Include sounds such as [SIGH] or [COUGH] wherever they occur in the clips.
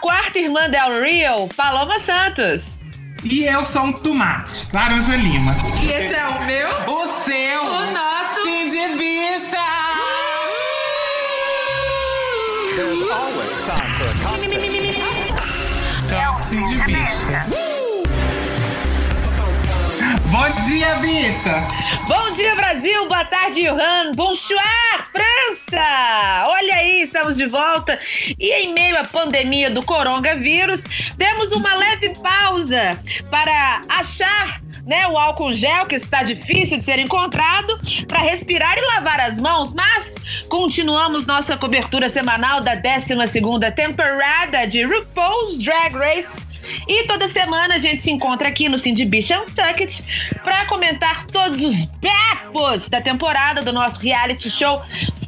quarta irmã Del Rio, Paloma Santos. E eu sou um tomate, Laranja Lima. E esse é o meu? O seu! Bom dia, bicha! Bom dia, Brasil! Boa tarde, Johan! Bonsoir, França! Olha aí, estamos de volta. E em meio à pandemia do coronavírus, demos uma leve pausa para achar né, o álcool gel, que está difícil de ser encontrado, para respirar e lavar as mãos, mas continuamos nossa cobertura semanal da 12ª temporada de RuPaul's Drag Race e toda semana a gente se encontra aqui no Cindy Beach Untucked para comentar todos os bafos da temporada do nosso reality show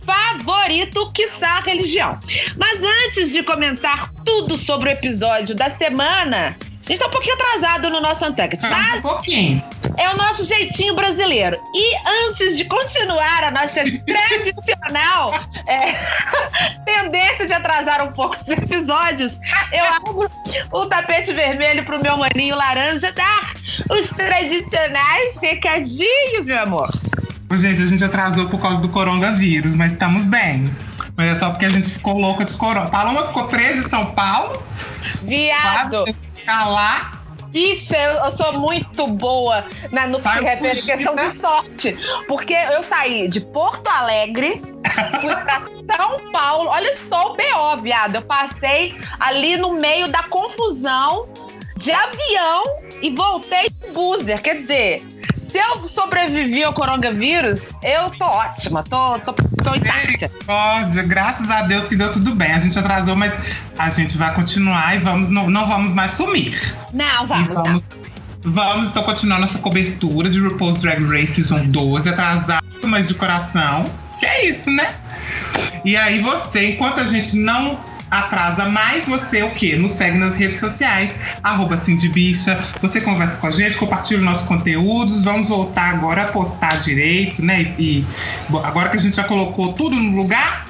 favorito, quiçá religião. Mas antes de comentar tudo sobre o episódio da semana, a gente tá um pouquinho atrasado no nosso Untucked, Um mas pouquinho. é o nosso jeitinho brasileiro. E antes de continuar a nossa [LAUGHS] tradicional é, [LAUGHS] tendência de atrasar um pouco os episódios, eu abro o tapete vermelho pro meu maninho laranja dar os tradicionais recadinhos, meu amor. Gente, a gente atrasou por causa do coronavírus, mas estamos bem. Mas é só porque a gente ficou louca de corona. Paloma ficou presa em São Paulo. Viado. Fábio Lá. Bicha, eu, eu sou muito boa na, no que se Saiu refere à fugida. questão de sorte. Porque eu saí de Porto Alegre, fui pra São Paulo. Olha só o BO, viado. Eu passei ali no meio da confusão de avião e voltei de buzzer. Quer dizer, se eu sobrevivi ao coronavírus, eu tô ótima, tô, tô, tô intacta. Misericórdia, graças a Deus que deu tudo bem. A gente atrasou, mas a gente vai continuar e vamos, não, não vamos mais sumir. Não, E vamos, não. vamos, vamos então continuar nossa cobertura de RuPaul's Drag Race Season 12, atrasado, mas de coração. Que é isso, né? E aí você, enquanto a gente não atrasa mais, você o quê? Nos segue nas redes sociais, arroba Cindy Bicha. Você conversa com a gente, compartilha nossos conteúdos. Vamos voltar agora a postar direito, né? E, agora que a gente já colocou tudo no lugar,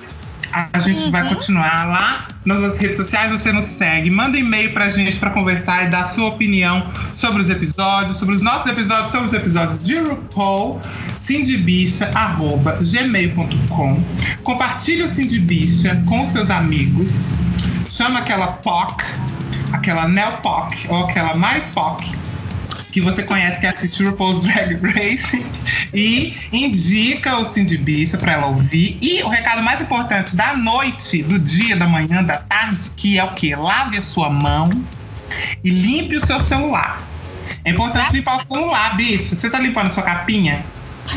a gente vai continuar lá nas nossas redes sociais. Você nos segue, manda e-mail pra gente pra conversar e dar sua opinião sobre os episódios, sobre os nossos episódios, sobre os episódios de RuPaul, cindybicha.gmail.com. Compartilhe o Cindy Bicha com seus amigos. Chama aquela POC, aquela Nel POC ou aquela Mari POC que você conhece que assiste RuPaul's Drag Race e indica o Cindy Bicha pra ela ouvir. E o recado mais importante da noite, do dia, da manhã, da tarde, que é o quê? Lave a sua mão e limpe o seu celular. É importante limpar o celular, bicho. Você tá limpando a sua capinha?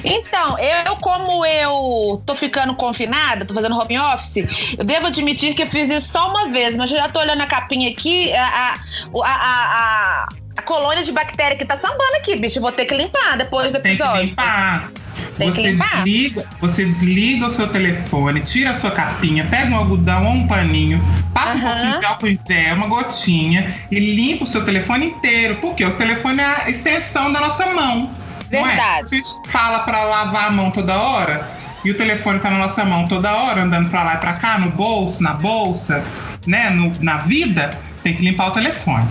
Então, eu, como eu tô ficando confinada, tô fazendo home office, eu devo admitir que eu fiz isso só uma vez, mas eu já tô olhando a capinha aqui, a, a, a, a colônia de bactéria que tá sambando aqui, bicho. Vou ter que limpar depois do Tem que episódio. limpar. Tem que você, limpar. Desliga, você desliga o seu telefone, tira a sua capinha, pega um algodão ou um paninho, passa um Aham. pouquinho de álcool em gel, uma gotinha e limpa o seu telefone inteiro. Porque o telefone é a extensão da nossa mão. É? Verdade. A gente fala pra lavar a mão toda hora e o telefone tá na nossa mão toda hora, andando pra lá e pra cá, no bolso, na bolsa, né? no- na vida, tem que limpar o telefone.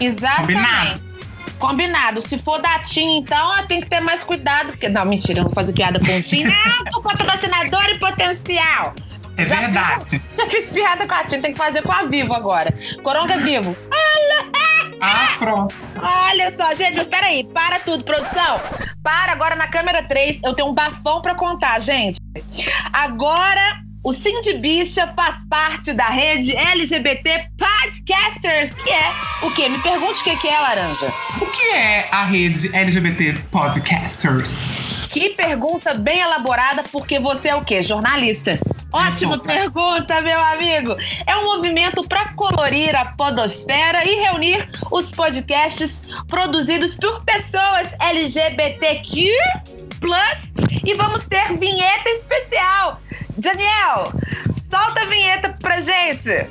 Exatamente. Combinado? Combinado. Se for da TIM, então, ah, tem que ter mais cuidado. Porque... Não, mentira, eu não vou fazer piada com o TIM. [LAUGHS] Não, tô patrocinador em potencial. É Já verdade. [LAUGHS] Já fiz piada com a TIM, tem que fazer com a Vivo agora. Coronga Vivo. [LAUGHS] Ah, pronto. Olha só, gente, mas peraí, para tudo, produção. Para agora na câmera 3, eu tenho um bafão pra contar, gente. Agora, o Cindy Bicha faz parte da rede LGBT Podcasters, que é o quê? Me pergunte o que é, Laranja. O que é a rede LGBT Podcasters? Que pergunta bem elaborada, porque você é o quê? Jornalista. Ótima pergunta, meu amigo. É um movimento para colorir a podosfera e reunir os podcasts produzidos por pessoas LGBTQ+. E vamos ter vinheta especial. Daniel, solta a vinheta pra gente.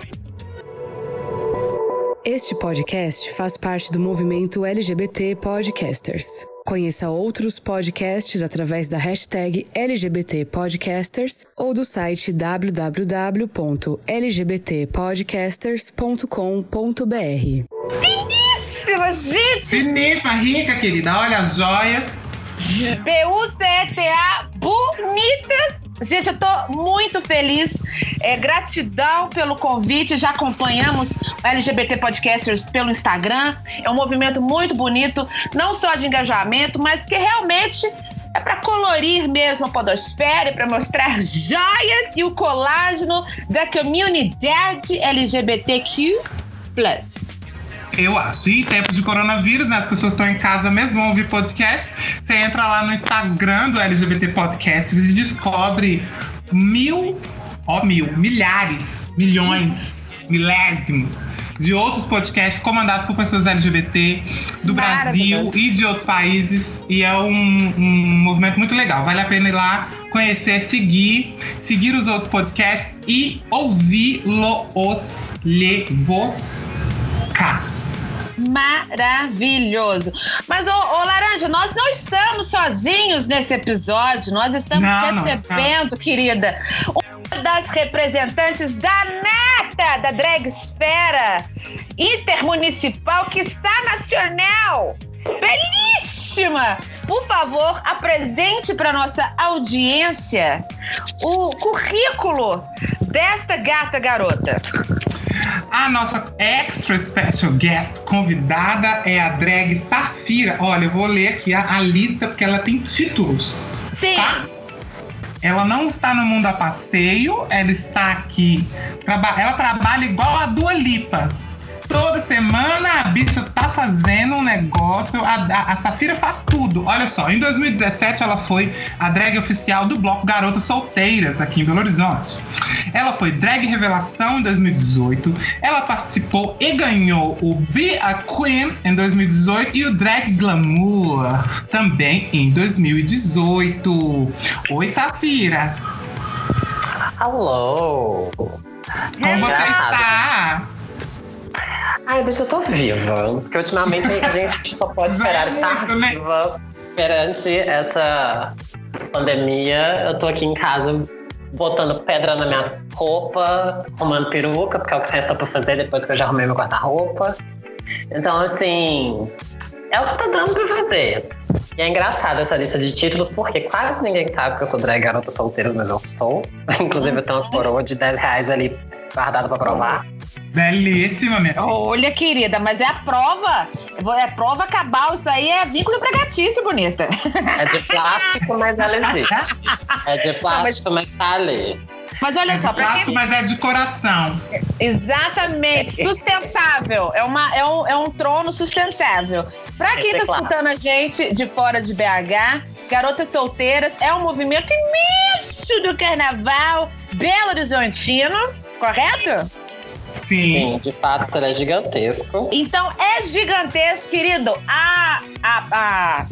Este podcast faz parte do movimento LGBT Podcasters. Conheça outros podcasts através da hashtag LGBT Podcasters ou do site www.lgbtpodcasters.com.br. Finíssima, gente! Finíssima, rica, querida. Olha as joias. B-U-C-E-T-A, bonitas. Gente, eu tô muito feliz. É, gratidão pelo convite. Já acompanhamos o LGBT Podcasters pelo Instagram. É um movimento muito bonito, não só de engajamento, mas que realmente é para colorir mesmo a podosfera, para mostrar joias e o colágeno da comunidade LGBTQ+. Eu acho. E em tempos de coronavírus, né? As pessoas estão em casa mesmo, vão ouvir podcast. Você entra lá no Instagram do LGBT Podcast e descobre mil, ó, mil, milhares, milhões, milésimos de outros podcasts comandados por pessoas LGBT do Brasil e de outros países. E é um, um movimento muito legal. Vale a pena ir lá conhecer, seguir, seguir os outros podcasts e ouvi-los, lhe-vos cá. Maravilhoso. Mas, ô, ô, Laranja, nós não estamos sozinhos nesse episódio. Nós estamos Não, não recebendo, querida, uma das representantes da nata da drag esfera intermunicipal que está nacional. Belíssima! Por favor, apresente para nossa audiência o currículo desta gata garota. A nossa extra special guest convidada é a drag Safira. Olha, eu vou ler aqui a, a lista porque ela tem títulos. Sim. Tá? Ela não está no mundo a passeio, ela está aqui. traba- ela trabalha igual a Dua Lipa. Toda semana a bicha tá fazendo um negócio. A, a- a Safira faz tudo. Olha só, em 2017 ela foi a drag oficial do bloco Garotas Solteiras aqui em Belo Horizonte. Ela foi drag revelação em 2018. Ela participou e ganhou o Be a Queen em 2018 e o Drag Glamour também em 2018. Oi, Safira. Alô! Como você Engraçado. está? Ai, bicho, eu tô viva. Porque ultimamente a gente só pode esperar estar muito, né? viva perante essa pandemia. Eu tô aqui em casa botando pedra na minha roupa, arrumando peruca, porque é o que resta pra fazer depois que eu já arrumei meu guarda-roupa. Então, assim, é o que tá dando pra fazer. E é engraçado essa lista de títulos, porque quase ninguém sabe que eu sou drag garota solteira, mas eu sou. [LAUGHS] Inclusive, eu tenho uma coroa de 10 reais ali guardada pra provar. Belíssima, minha filha. Olha, querida, mas é a prova. É prova cabal. Isso aí é vínculo empregatício, bonita. É de plástico, mas ela existe. [LAUGHS] É de plástico, mas tá ali. Mas olha É só, plástico, quem... mas é de coração. Exatamente. Sustentável. É, uma, é, um, é um trono sustentável. Pra quem tá Reciclado. escutando a gente de fora de BH, Garotas Solteiras é um movimento imenso do carnaval Belo Horizontino, correto? Sim. Sim, de fato, ele é gigantesco. Então é gigantesco, querido. A, a, a,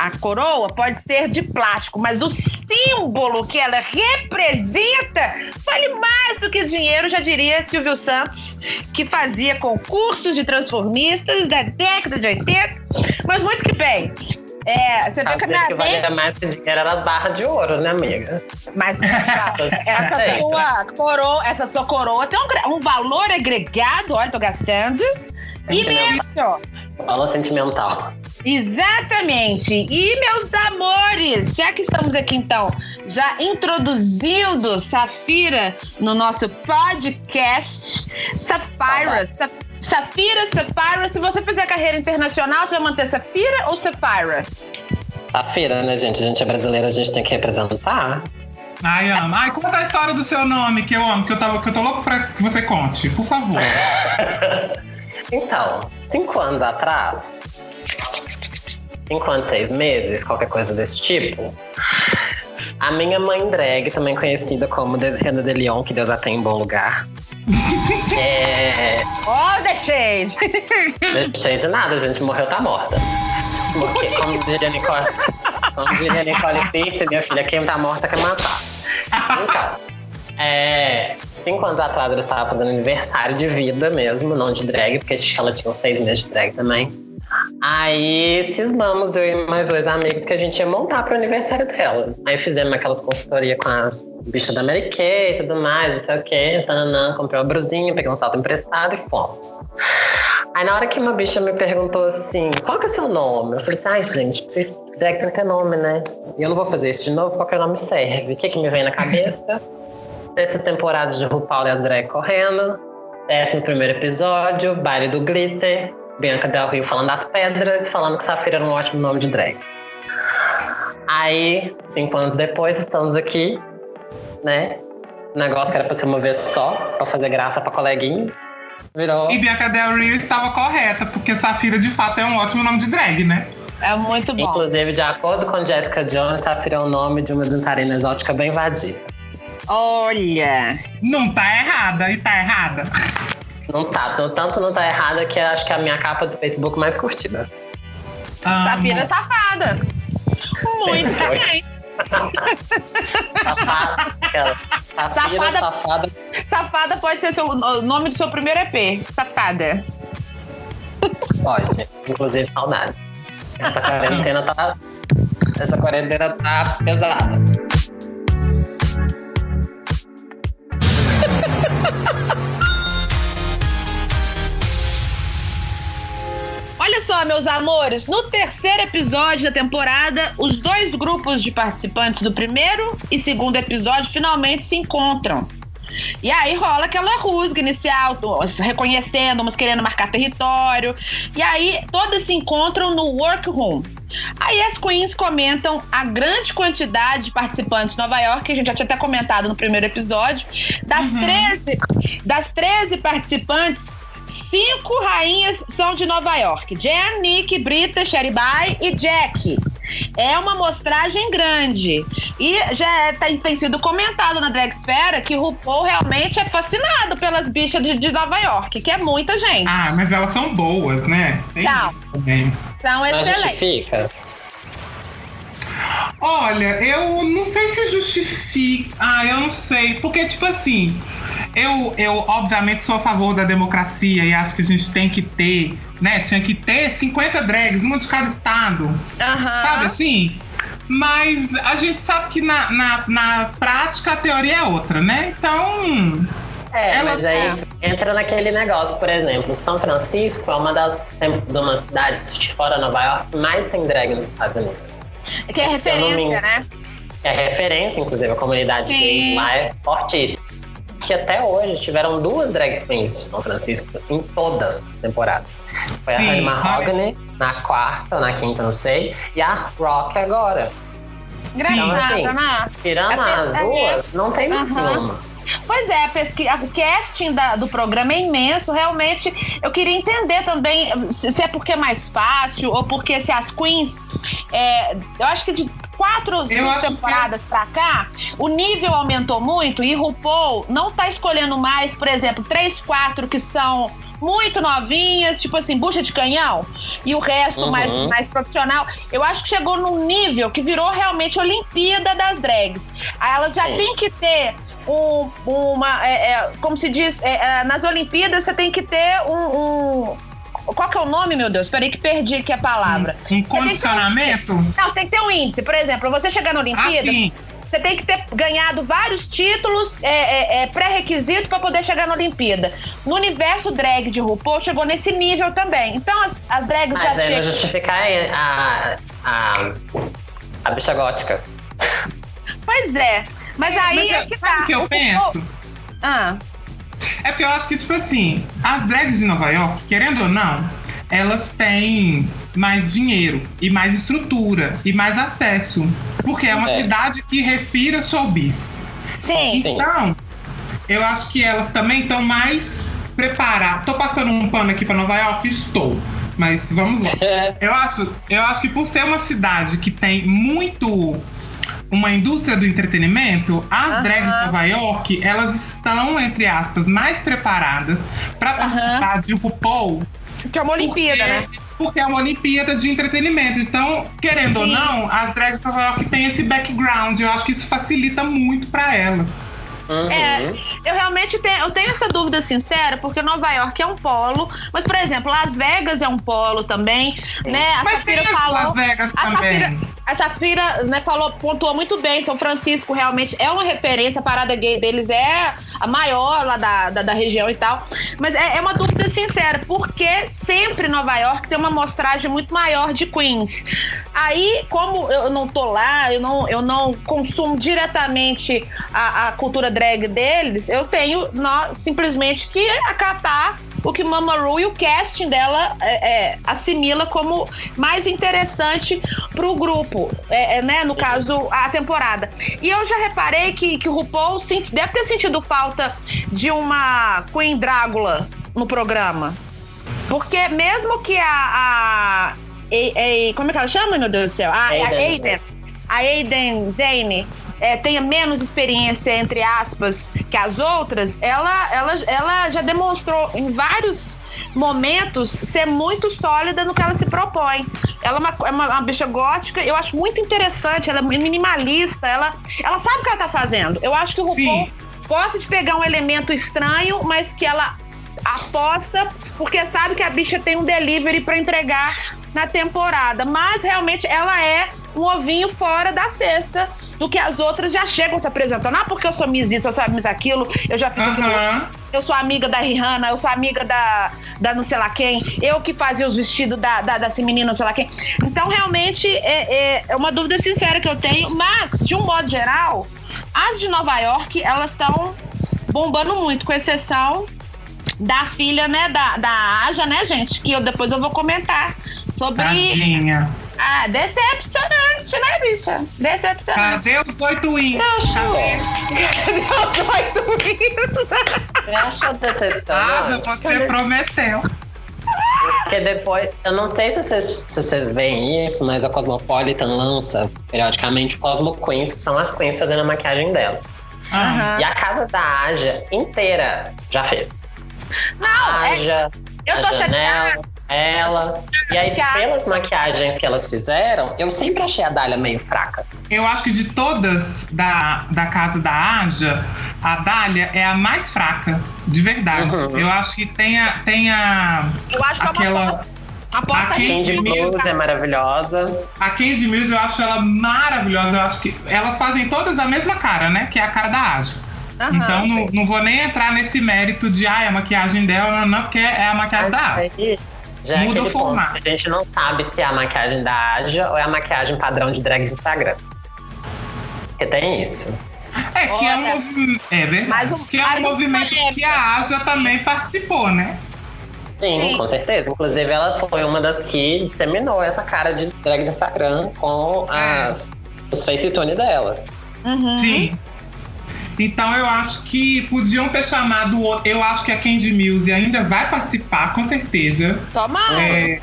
a coroa pode ser de plástico, mas o símbolo que ela representa vale mais do que dinheiro, já diria Silvio Santos, que fazia concursos de transformistas da década de 80. Mas muito que bem. É, você vê que a minha que valia mente mais que dinheiro era as barras de ouro, né, amiga? mas [LAUGHS] essa Eita. sua coroa, essa sua coroa tem um, um valor agregado, olha, tô gastando. Imenso. Valor sentimental. Exatamente. E, meus amores, já que estamos aqui, então, já introduzindo Safira no nosso podcast, Safira. Sa- Safira, Safira. Se você fizer carreira internacional, você vai manter Safira ou Safira? Tá feira, né, gente? A gente é brasileira, a gente tem que representar. Ai, amo. Ai, conta a história do seu nome, que eu amo, que eu, tava, que eu tô louco pra que você conte, por favor. [LAUGHS] Então, cinco anos atrás, cinco anos, seis meses, qualquer coisa desse tipo, a minha mãe drag, também conhecida como Desirana de Leon, que Deus a tem em bom lugar. [LAUGHS] é, Oh, the shade! deixei de nada, a gente morreu, tá morta. Porque, como diria Nicole, como diria Nicole Fitz, minha filha, quem tá morta quer matar. Então, é, cinco anos atrás ela estava fazendo aniversário de vida mesmo, não de drag, porque acho que ela tinha seis meses de drag também. Aí cismamos, eu e mais dois amigos, que a gente ia montar pro aniversário dela. Aí fizemos aquelas consultorias com as bichas da Mary Kay e tudo mais, não sei o quê. Tananã, comprei uma brusinha, peguei um salto emprestado e fomos. Aí na hora que uma bicha me perguntou assim, qual que é o seu nome? Eu falei assim, ai gente, drag tem que ter nome, né? E eu não vou fazer isso de novo, qualquer nome serve. O que que me vem na cabeça? Sexta temporada de RuPaul e a drag correndo. Décimo primeiro episódio, baile do glitter. Bianca Del Rio falando das pedras, falando que Safira era um ótimo nome de drag. Aí, cinco anos depois, estamos aqui, né? O negócio que era pra ser uma vez só, pra fazer graça pra coleguinha. Virou. E Bianca Del Rio estava correta, porque Safira de fato é um ótimo nome de drag, né? É muito bom. Inclusive, de acordo com Jessica Jones, Safira é o nome de uma dançarina exótica bem vadia. Olha. Não tá errada, e tá errada. Não tá, tanto não tá errada que eu acho que é a minha capa do Facebook mais curtida. Amo. Safira é safada. Muito também. Safada. Safira, Safada. safada. Safada pode ser seu- o nome do seu primeiro EP. Safada. Pode. Inclusive, saudade. Essa quarentena tá. Essa quarentena tá pesada. Olha só, meus amores, no terceiro episódio da temporada, os dois grupos de participantes do primeiro e segundo episódio finalmente se encontram. E aí rola aquela rusga inicial, reconhecendo, umas querendo marcar território. E aí todas se encontram no workroom. Aí as queens comentam a grande quantidade de participantes de Nova York, que a gente já tinha até comentado no primeiro episódio. Das, 13, das 13 participantes, cinco rainhas são de Nova York: Jen, Nick, Brita, Sherry Bai e Jack. É uma amostragem grande. E já é- tem, tem sido comentado na Dragsfera que RuPaul realmente é fascinado pelas bichas de, de Nova York, que é muita gente. Ah, mas elas são boas, né? Tem Não. isso também. São Não excelentes. justifica. Olha, eu não sei se justifica. Ah, eu não sei. Porque, tipo assim, eu, eu obviamente sou a favor da democracia e acho que a gente tem que ter, né? Tinha que ter 50 drags, uma de cada estado. Aham. Sabe assim? Mas a gente sabe que na, na, na prática a teoria é outra, né? Então. É, Ela- mas aí entra naquele negócio, por exemplo, São Francisco é uma das de umas cidades de fora de Nova York que mais tem drag nos Estados Unidos. Que é referência, engano. né? É referência, inclusive, a comunidade Sim. gay lá é fortíssima. Que até hoje tiveram duas drag queens de São Francisco em todas as temporadas. Foi Sim, a Honey Mahogany na quarta ou na quinta, não sei, e a Rock agora. Engraçado, Sim. né? Tirando É, as é, duas, não tem Aham. nenhuma. Pois é, a pesquisa, o casting da- do programa é imenso. Realmente, eu queria entender também se, é porque é mais fácil ou porque se as queens. é, eu acho que de quatro cinco acho que- temporadas pra cá, o nível aumentou muito e RuPaul não tá escolhendo mais, por exemplo, três, quatro que são muito novinhas, tipo assim, bucha de canhão, e o resto Uhum. mais, mais profissional. Eu acho que chegou num nível que virou realmente Olimpíada das drags. Aí Elas já Sim. têm que ter um- uma. é, é, como se diz, é, é, nas Olimpíadas você tem que ter um. um- qual que é o nome, meu Deus? Peraí que perdi aqui a palavra. Um condicionamento? Não, você tem que ter um índice. Por exemplo, você chegar na Olimpíada, Assim, você tem que ter ganhado vários títulos é, é, é, pré-requisito para poder chegar na Olimpíada. No universo drag de RuPaul chegou nesse nível também. Então as, as drags já Mas aí não chegam. justificar a, a, a bicha gótica. Pois é. Mas aí mas é eu- que tá. o que eu penso? Ah, É porque eu acho que, tipo assim, as drags de Nova York, querendo ou não, elas têm mais dinheiro e mais estrutura e mais acesso. Porque é uma É. cidade que respira showbiz. sim. Sim. Então, eu acho que elas também estão mais preparadas. Tô passando um pano aqui pra Nova York? Estou. Mas vamos lá. [LAUGHS] Eu acho, eu acho que por ser uma cidade que tem muito uma indústria do entretenimento, as Aham. drags de Nova York, elas estão, entre aspas, mais preparadas para participar de RuPaul. Que é uma Olimpíada, porque, né? Porque é uma Olimpíada de entretenimento. Então, querendo ou Sim. não, as drags de Nova York têm esse background. Eu acho que isso facilita muito para elas. Uhum. É, eu realmente tenho, eu tenho essa dúvida sincera, porque Nova York é um polo, mas, por exemplo, Las Vegas é um polo também, né? A Mas Safira falou. Las Vegas A também. Safira, a Safira né, falou, pontuou muito bem. São Francisco realmente é uma referência. A parada gay deles é a maior lá da, da, da região e tal. Mas é, é uma dúvida sincera, porque sempre Nova York tem uma amostragem muito maior de Queens. Aí, como eu não tô lá, eu não, eu não consumo diretamente a, a cultura drag deles, eu tenho nó- simplesmente que acatar o que Mama Ru e o casting dela é, é, assimila como mais interessante pro grupo, é, é, né? No caso, a temporada. E eu já reparei que, que o RuPaul senti- deve ter sentido falta de uma Queen Drácula no programa. Porque mesmo que a. a a- a- como é que ela chama, meu Deus do céu? A. Aiden. A Aiden Zane é, tenha menos experiência, entre aspas, que as outras, ela, ela, ela já demonstrou em vários momentos ser muito sólida no que ela se propõe. Ela é uma, é uma, uma bicha gótica, eu acho muito interessante, ela é minimalista, ela, ela sabe o que ela tá fazendo. Eu acho que o RuPaul Sim. gosta de pegar um elemento estranho, mas que ela aposta porque sabe que a bicha tem um delivery pra entregar na temporada. Mas realmente ela é um ovinho fora da cesta do que as outras já chegam se apresentando. Ah, porque eu sou Miss isso, eu sou Miss aquilo, eu já fiz aquilo. Aham. Eu sou amiga da Rihanna, eu sou amiga da, da não sei lá quem, eu que fazia os vestidos da, da, desse menino, não sei lá quem. Então, realmente, é, é, é uma dúvida sincera que eu tenho, mas, de um modo geral, as de Nova York, elas estão bombando muito, com exceção da filha, né, da, da Aja, né, gente? Que eu depois eu vou comentar sobre. Tadinha. Ah, decepcionante, né, bicha? Decepcionante. Cadê os oito índios? Deus, oito rios. Você achou decepcionante? Ah, você prometeu. Porque depois, eu não sei se vocês, se vocês veem isso, mas a Cosmopolitan lança periodicamente Cosmo Queens, que são as queens fazendo a maquiagem dela. Ah, E a casa da Aja inteira já fez. Não, é, Aja, eu a tô Janela, chateada. ela. E aí, pelas maquiagens que elas fizeram, eu sempre achei a Dália meio fraca. Eu acho que de todas da, da casa da Aja, a Dália é a mais fraca, de verdade. Uhum. Eu acho que tem a. Tem a Eu acho que é uma aquela. aposta. A Candy Candy Mills. É maravilhosa. A Candy Mills, eu acho ela maravilhosa. Eu acho que elas fazem todas a mesma cara, né? Que é a cara da Aja. Aham. então não, não vou nem entrar nesse mérito de ah, é a maquiagem dela, não, não, porque é a maquiagem da Aja. Já é Muda o formato. A gente não sabe se é a maquiagem da Aja ou é a maquiagem padrão de drags Instagram. Porque tem isso. É que é um Olha, movimento. É verdade. mas o- que é um o movimento que a Aja também participou, né? Sim, Sim. com certeza. Inclusive, ela foi uma das que disseminou essa cara de drag de Instagram com as, os facetune dela. Uhum. Sim. Então eu acho que podiam ter chamado o outro. Eu acho que a Candy Mills ainda vai participar, com certeza. Toma. É,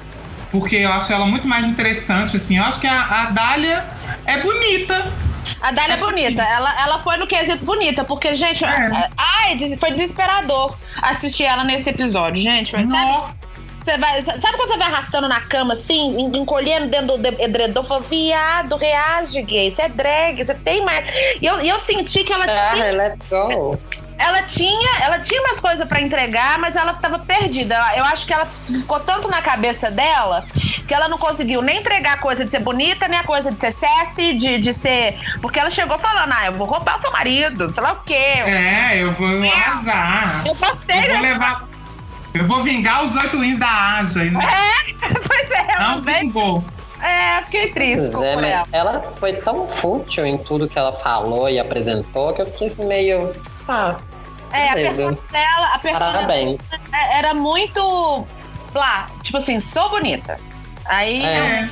porque eu acho ela muito mais interessante, assim. Eu acho que a, a Dália é bonita. A Dália é bonita. sim. Ela, ela foi no quesito bonita, porque, gente, É. ai, des- foi desesperador assistir ela nesse episódio, gente. Sabe, Nó. Você vai, sabe quando você vai arrastando na cama, assim, en- encolhendo dentro do edredom? Fala, viado, reage, gay. Você é drag, você tem mais. E eu, eu senti que ela tinha Ah, let's go. ela tinha, ela tinha umas coisas pra entregar, mas ela tava perdida. Eu acho que ela ficou tanto na cabeça dela que ela não conseguiu nem entregar a coisa de ser bonita, nem a coisa de ser sassy, de, de ser. Porque ela chegou falando, ah, eu vou roubar o seu marido, sei lá o quê. É, eu vou arrasar. Eu gostei, Eu vou né? levar. Eu vou vingar os oito wins da Aja. Não, [LAUGHS] pois é, ela não veio. vingou. É, fiquei triste Pois é, mas ela. ela foi tão fútil em tudo que ela falou e apresentou que eu fiquei assim meio. Ah, É, a persona dela, a persona parabéns. era muito. Lá, tipo assim, sou bonita. Aí, É. É.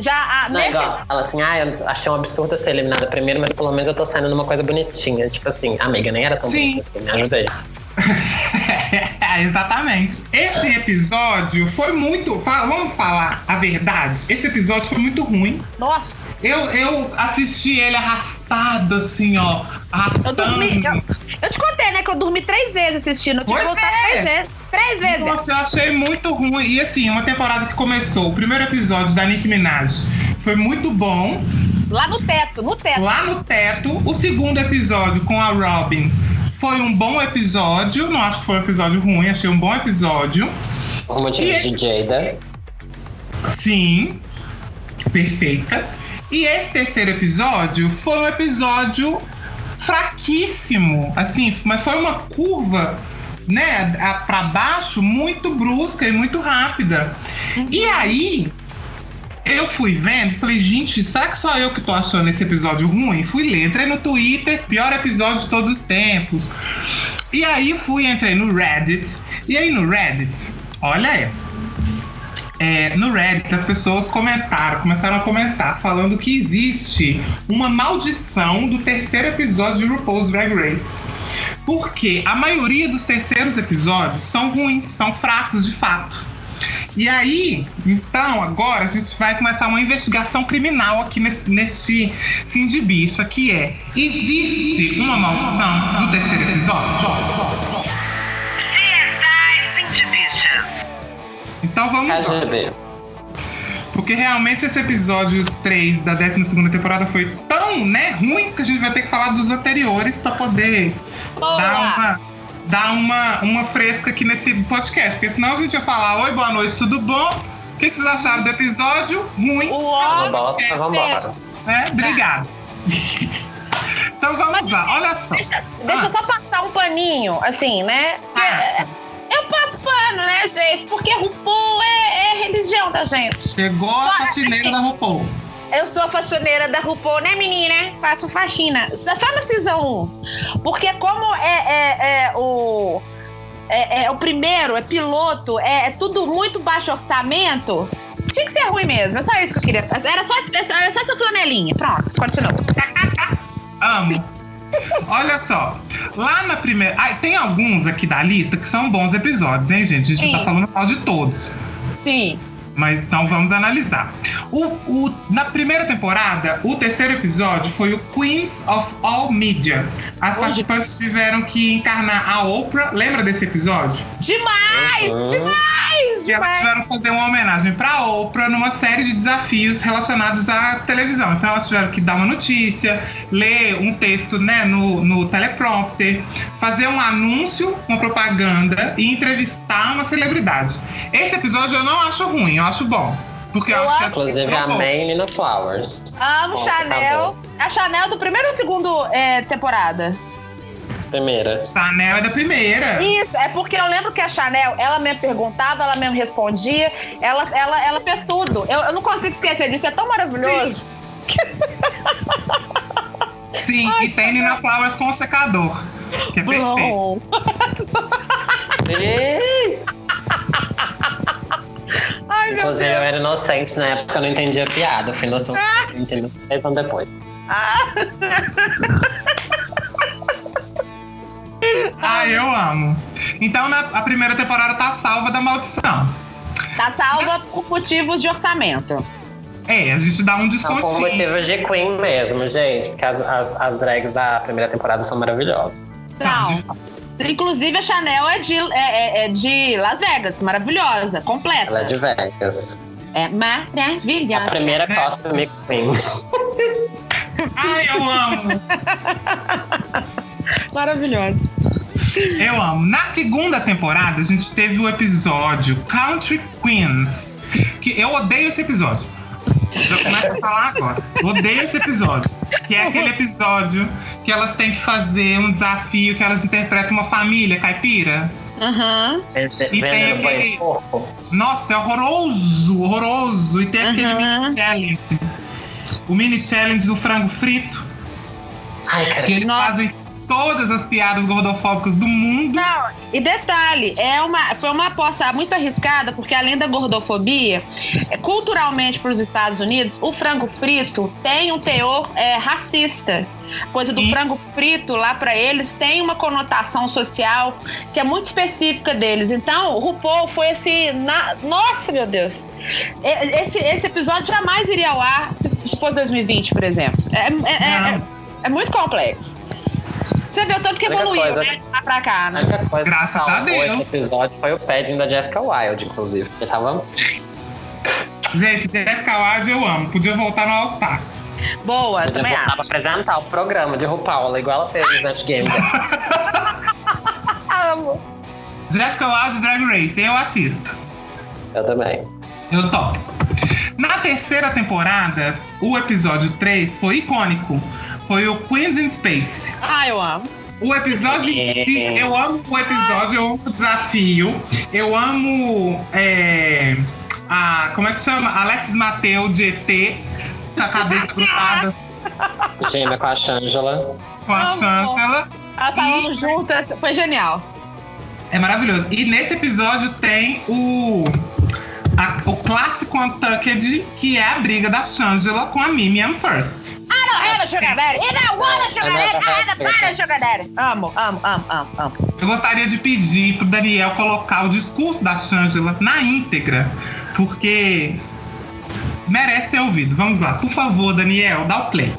já. a- Não, nesse, igual, ela assim, ah, eu achei um absurdo ser eliminada primeiro, mas pelo menos eu tô saindo numa coisa bonitinha. Tipo assim, amiga, nem era tão Sim. bonita assim, me ajudei. [LAUGHS] [LAUGHS] Exatamente. Esse episódio foi muito. Vamos falar a verdade. Esse episódio foi muito ruim. Nossa, Eu, eu assisti ele arrastado, assim, ó. eu Arrastando. dormi. Eu, eu te contei, né, que eu dormi três vezes assistindo. Eu tive que voltar é. três vezes. Três vezes. Nossa, eu achei muito ruim. E assim, uma temporada que começou, o primeiro episódio da Nicki Minaj foi muito bom. Lá no teto, no teto. lá no teto. O segundo episódio com a Robin foi um bom episódio. Não acho que foi um episódio ruim, achei um bom episódio. O motivo E- de Jada. Sim, perfeita. E esse terceiro episódio foi um episódio fraquíssimo, assim, mas foi uma curva, né, a- pra baixo muito brusca e muito rápida. E aí eu fui vendo e falei, gente, será que só eu que tô achando esse episódio ruim? Fui ler, entrei no Twitter, pior episódio de todos os tempos. E aí fui, entrei no Reddit. E aí no Reddit, olha essa. É, no Reddit, as pessoas comentaram, começaram a comentar, falando que existe uma maldição do terceiro episódio de RuPaul's Drag Race. Porque a maioria dos terceiros episódios são ruins, são fracos de fato. E aí, então, agora a gente vai começar uma investigação criminal aqui nesse, nesse Cindy Bicha, que é: existe uma maldição do terceiro episódio? CSI Cindy Bicha. Então vamos lá. Porque realmente esse episódio 3 da 12 temporada foi tão né, ruim que a gente vai ter que falar dos anteriores pra poder Boa. dar, uma, dar uma, uma fresca aqui nesse podcast. Porque senão a gente ia falar: Oi, boa noite, tudo bom? O que, que vocês acharam do episódio? Ruim. O bosta, vambora. né? Obrigado. [LAUGHS] então vamos lá, olha só. Deixa, deixa eu só passar um paninho, assim, né? Ah. é, eu passo pano, né, gente? Porque RuPaul é, é religião da gente. Chegou a faxineira da RuPaul. Eu sou faxineira da RuPaul, né, menina? Faço faxina. Só na Season 1. Porque como é, é- é o... É, é o primeiro, é piloto, é, é tudo muito baixo orçamento. Tinha que ser ruim mesmo. É só isso que eu queria. Era só, era só essa flanelinha. Pronto, continua. [LAUGHS] Amo. Olha só, lá na primeira. Ai, tem alguns aqui da lista que são bons episódios, hein, gente? A gente não Sim. tá falando mal de todos. Sim. Mas então vamos analisar. O, o- na primeira temporada, o terceiro episódio foi o Queens of All Media. As participantes tiveram que encarnar a Oprah. Lembra desse episódio? Demais! Uhum. Demais! E elas tiveram que fazer uma homenagem pra Oprah numa série de desafios relacionados à televisão. Então elas tiveram que dar uma notícia, ler um texto né, no, no teleprompter, fazer um anúncio, uma propaganda e entrevistar uma celebridade. Esse episódio eu não acho ruim, eu acho bom. Porque eu, Eu acho que acho- Inclusive a ficou bom. May Nina Flowers. Amo Nossa, Chanel. acabou. A Chanel do primeiro ou segundo é, temporada? Primeira. Chanel é da primeira. Isso, é porque eu lembro que a Chanel, ela mesmo perguntava, ela mesmo respondia, ela, ela, ela fez tudo. Eu, eu não consigo esquecer disso, é tão maravilhoso. Sim, e tem Nina Flowers com o secador. Que. Ih! [LAUGHS] Ai, meu Inclusive, eu era inocente na época, eu não entendia a piada. Eu fui inocente, entendeu? Dez anos depois. Ah, eu amo. Então na, a primeira temporada tá salva da maldição. Tá salva por motivos de orçamento. É, a gente dá um Não, por descontinho. motivo de Queen mesmo, gente. Porque as, as, as drags da primeira temporada são maravilhosas. Tá, Não. Inclusive, a Chanel é de, é, é- é de Las Vegas, maravilhosa, completa. Ela é de Vegas. É A maravilhosa. primeira costume Queen. Ai, eu amo. [LAUGHS] Maravilhosa. Eu amo. Na segunda temporada, a gente teve o episódio Country Queens. Que eu odeio esse episódio. Já começo a falar agora. Odeio esse episódio. Que é aquele episódio que elas têm que fazer um desafio que elas interpretam uma família caipira. Aham. tem Vendendo aquele-. Nossa, é horroroso, horroroso. E tem aquele Uhum. mini challenge. O mini challenge do frango frito. Ai, cara. Que eles Nossa. fazem todas as piadas gordofóbicas do mundo. Não, e detalhe, é uma, foi uma aposta muito arriscada, porque além da gordofobia, é, culturalmente para os Estados Unidos, o frango frito tem um teor é, racista. Coisa do E- frango frito lá para eles tem uma conotação social que é muito específica deles. Então, o RuPaul foi esse. na- Nossa, meu Deus! Esse, esse episódio jamais iria ao ar se se fosse 2020, por exemplo. É, é- é- Não. é muito complexo. Você vê o tanto que A única evoluiu, coisa- né? de lá pra cá, A né? única coisa Graças a Deus. esse episódio foi o padding da Jessica Wilde, inclusive. Porque tava Gente, Jessica Alba eu amo. Podia voltar no All Stars. Boa, Podia também voltar acho. pra apresentar o programa de RuPaul, igual ela fez no Net Game. [LAUGHS] Amo. Jessica Alba Drag Race, eu assisto. Eu também. Eu topo. Na terceira temporada, o episódio 3 foi icônico. Foi o Queens in Space. Ah, eu amo. O episódio em si, eu amo o episódio, eu amo o desafio. Eu amo. É, a, como é que chama? Alexis Mateu de ET, com a [LAUGHS] cabeça grudada Gêmea com a Shangela. com a. Chancellor. Elas falando juntas, foi genial. É maravilhoso. E nesse episódio tem o. a- o clássico Untucked, que é a briga da Shangela com a Mimiam First. I don't have a sugar daddy. You don't want a sugar daddy. I have a better sugar daddy. Amo, amo, amo, amo, amo. Eu gostaria de pedir pro Daniel colocar o discurso da Shangela na íntegra, porque merece ser ouvido. Vamos lá, por favor, Daniel, dá o play.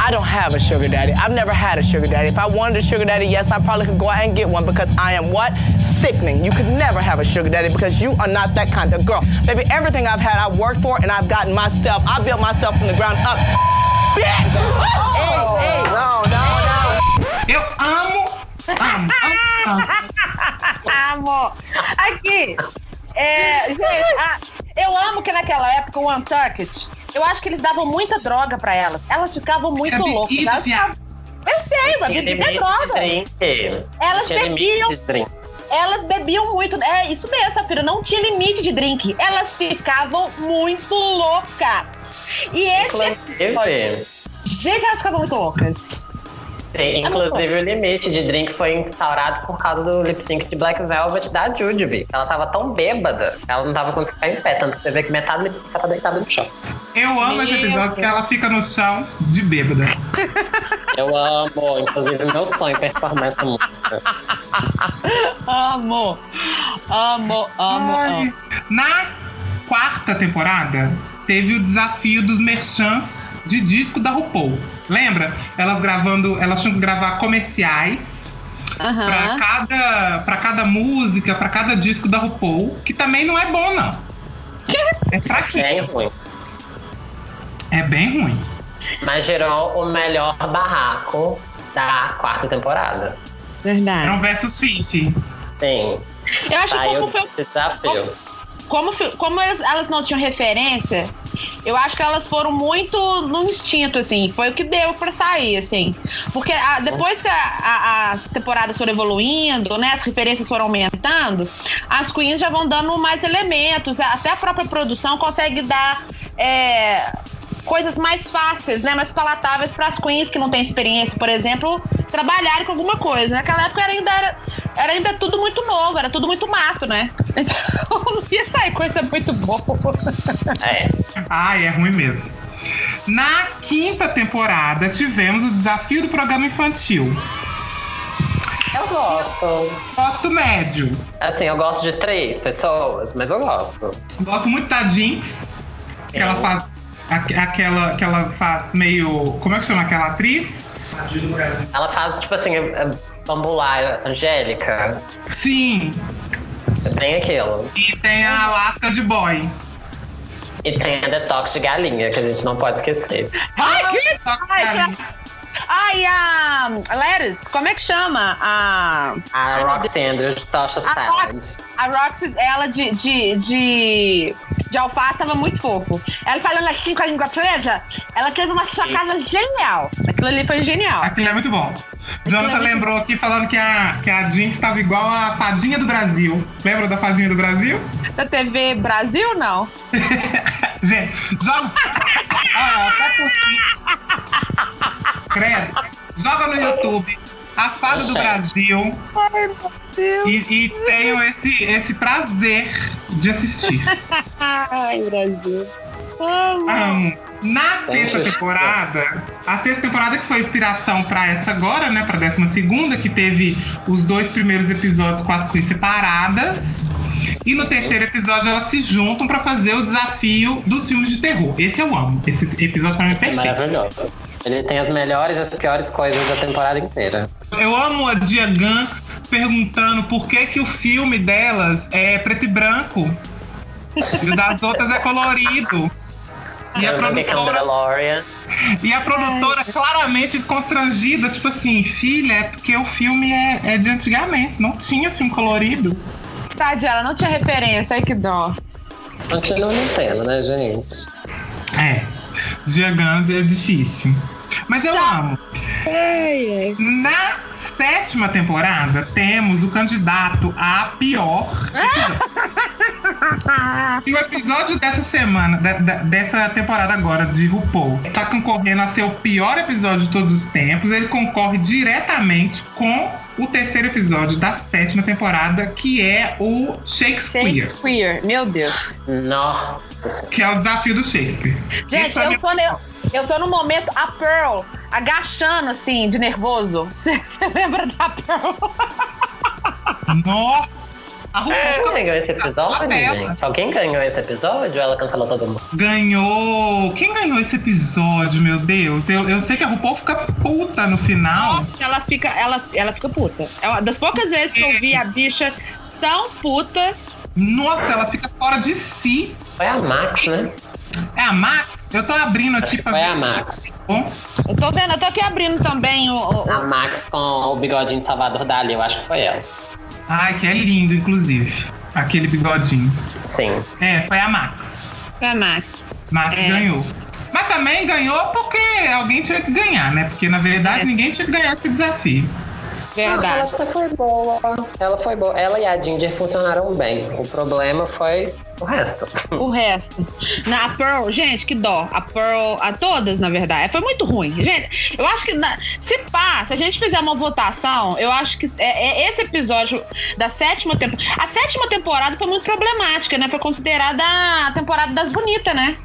I don't have a sugar daddy. I've never had a sugar daddy. If I wanted a sugar daddy, yes, I probably could go out and get one because I am what? Sickening. You could never have a sugar daddy because you are not that kind of girl. Baby, everything I've had, I've worked for and I've gotten myself. I built myself from the ground up. Hey, hey, no, no, no. Eu amo, amo, amo. Aqui. É, gente, a- eu amo que naquela época o Untucked, eu acho que eles davam muita droga pra elas. Elas ficavam muito Era loucas. Elas ficavam- Eu sei, mas bebida é droga. Elas bebiam. Elas bebiam muito. É isso mesmo, Safira. Não tinha limite de drink. Elas ficavam muito loucas. E esse episódio. Gente, elas ficavam muito loucas. Sim, inclusive o limite de drink foi instaurado por causa do lip sync de Black Velvet da Jujubee. Ela tava tão bêbada, ela não tava conseguindo ficar em pé. Tanto que você vê que metade do lip sync tava deitada no chão. Eu amo esse episódio que ela fica no chão de bêbada. [LAUGHS] Eu amo, inclusive meu sonho é performar essa música. [LAUGHS] Amo. Amo, amo, Ai. amo. Na quarta temporada, teve o desafio dos merchants de disco da RuPaul. Lembra? Elas gravando, elas tinham que gravar comerciais pra Aham. cada, pra cada música, pra cada disco da RuPaul, que também não é bom, não. [LAUGHS] É fraquinho. Bem ruim. É bem ruim. Mas gerou o melhor barraco da quarta temporada. Era Verdade. um versus Fifi. Sim. Eu acho que como, foi, desafio. como, como elas, elas não tinham referência, eu acho que elas foram muito no instinto, assim. Foi o que deu pra sair, assim. Porque a- depois que a- a- as temporadas foram evoluindo, né? As referências foram aumentando, as queens já vão dando mais elementos. Até a própria produção consegue dar. é, coisas mais fáceis, né, mais palatáveis para as queens que não têm experiência, por exemplo, trabalharem com alguma coisa. Naquela época era ainda era, era ainda tudo muito novo, era tudo muito mato, né? [LAUGHS] Então não ia sair coisa muito boa. É. Ai, é ruim mesmo. Na quinta temporada, tivemos o desafio do programa infantil. Eu gosto. Gosto médio. Assim, eu gosto de três pessoas, mas eu gosto. Gosto muito da Jinx, que ela faz. Aque- Aquela que ela faz meio. Como é que chama aquela atriz? Ela faz, tipo assim, é- bambular, Angélica. Sim. É bem aquilo. E tem a lata de boy. E tem a detox de galinha, que a gente não pode esquecer. Ai, que... Só que, Ai, cara, Ai, a Leris, como é que chama? A, A Ai, Roxy Andrews de Tosha Salad. a Roxy, ela de, de, de, de alface tava muito fofo. Ela falando assim com a língua presa, ela teve uma sacada genial. Aquilo ali foi genial. Aquilo é muito bom. Jonathan é lembrou aqui falando que a, que a Jinx estava igual a Fadinha do Brasil. Lembra da Fadinha do Brasil? Da TV Brasil, não? [LAUGHS] Gente, joga. [LAUGHS] Ah, até porque. Credo. Joga no YouTube a Fada do Achei. Brasil Ai, meu Deus. e, e tenham esse, esse prazer de assistir. [LAUGHS] Ai, Brasil. Amo. Amo. Na sexta temporada, a sexta temporada que foi inspiração pra essa agora, né? Pra décima segunda, que teve os dois primeiros episódios com as queens separadas. E no terceiro episódio elas se juntam pra fazer o desafio dos filmes de terror. Esse eu amo. Esse episódio pra mim é é perfeito. maravilhoso. Ele tem as melhores e as piores coisas da temporada inteira. Eu amo a Diagan perguntando por que, que o filme delas é preto e branco. E o das outras é colorido. E a é produtora, e a produtora claramente constrangida, tipo assim, filha, é porque o filme é, é de antigamente, não tinha filme colorido. Tadinha, ela não tinha referência, ai que dó. Continua não tendo, né, gente? É, Diagando é difícil. Mas eu amo. Na sétima temporada, temos o candidato a pior. e o episódio dessa semana, da- da- dessa temporada agora de RuPaul, tá concorrendo a ser o pior episódio de todos os tempos. Ele concorre diretamente com o terceiro episódio da sétima temporada, que é o Shakespeare, Shakespeare, meu Deus. Nossa. que é o desafio do Shakespeare. Gente, é eu meu- sou, eu sou no momento a Pearl agachando assim, de nervoso. [LAUGHS] Você lembra da Pearl? Nossa! A RuPaul Quem ganhou esse episódio, gente? Alguém ganhou esse episódio ou ela cancelou todo mundo? Ganhou. Quem ganhou esse episódio, meu Deus? Eu, eu sei que a RuPaul fica puta no final. Nossa, ela fica, ela, ela fica puta. É uma das poucas vezes que eu vi a bicha tão puta. Nossa, ela fica fora de si. Foi a Max, né? É a Max? Eu tô abrindo aqui pra foi a Max. Eu tô vendo, eu tô aqui abrindo também o. o- A Max com o bigodinho de Salvador Dali, eu acho que foi ela. Ai, que é lindo, inclusive. Aquele bigodinho. Sim. É, foi a Max. a Max. Max É. ganhou. Mas também ganhou porque alguém tinha que ganhar, né? Porque na verdade É. ninguém tinha que ganhar esse desafio. Ela Verdade. até foi boa. Ela foi boa. Ela e a Ginger funcionaram bem. O problema foi o resto. O resto. Na a Pearl, gente, que dó. A Pearl, a todas, na verdade. Foi muito ruim. Gente, eu acho que na- se se a gente fizer uma votação, eu acho que é, é esse episódio da sétima temporada. A sétima temporada foi muito problemática, né? Foi considerada a temporada das bonitas, né?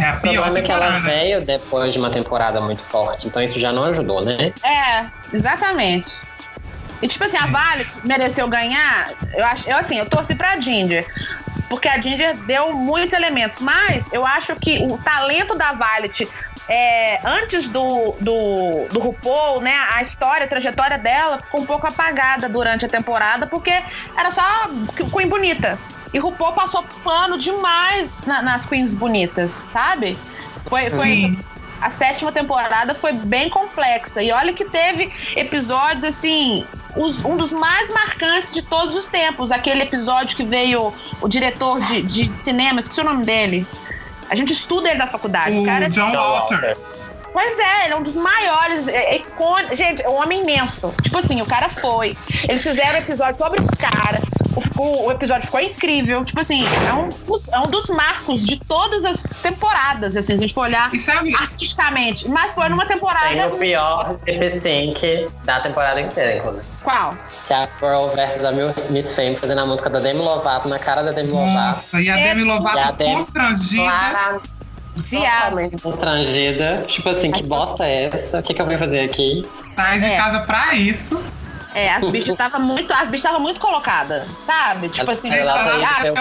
É a O pior problema é que ela veio depois de uma temporada muito forte, então isso já não ajudou, né? É, exatamente. E tipo assim, a Vale mereceu ganhar. Eu acho, eu assim, eu torci pra Ginger. Porque a Ginger deu muitos elementos. Mas eu acho que o talento da Violet é, antes do, do, do RuPaul, né? A história, a trajetória dela ficou um pouco apagada durante a temporada, porque era só Queen bonita. E RuPaul passou pano demais na- nas Queens bonitas, sabe? Foi, foi, Sim. a sétima temporada foi bem complexa. E olha que teve episódios, assim, os- um dos mais marcantes de todos os tempos. Aquele episódio que veio o diretor de, de cinema, esqueci o nome dele. A gente estuda ele na faculdade. O cara, John Walter. Pois é, ele é um dos maiores. É, é. Gente, é um homem imenso. Tipo assim, o cara foi. Eles fizeram um episódio sobre o cara. O, o episódio ficou incrível. Tipo assim, é um, dos- é um dos marcos de todas as temporadas, assim, se a gente for olhar sabe, artisticamente. Mas foi numa Tem temporada. o pior lip sync da temporada inteira, inclusive. Qual? Que é a Pearl versus a Miss Fame fazendo a música da Demi Lovato na cara da Demi Lovato. nossa, e a Demi E a Lovato Demi- constrangida. Clara, Viado. totalmente constrangida. Tipo assim, que bosta é essa? O que, que eu vim fazer aqui? Sai de É. casa pra isso. É, as [LAUGHS] bichas estavam muito. As bichas estavam muito colocadas. Sabe? Tipo Ela- assim, ela ah, ah, Eu,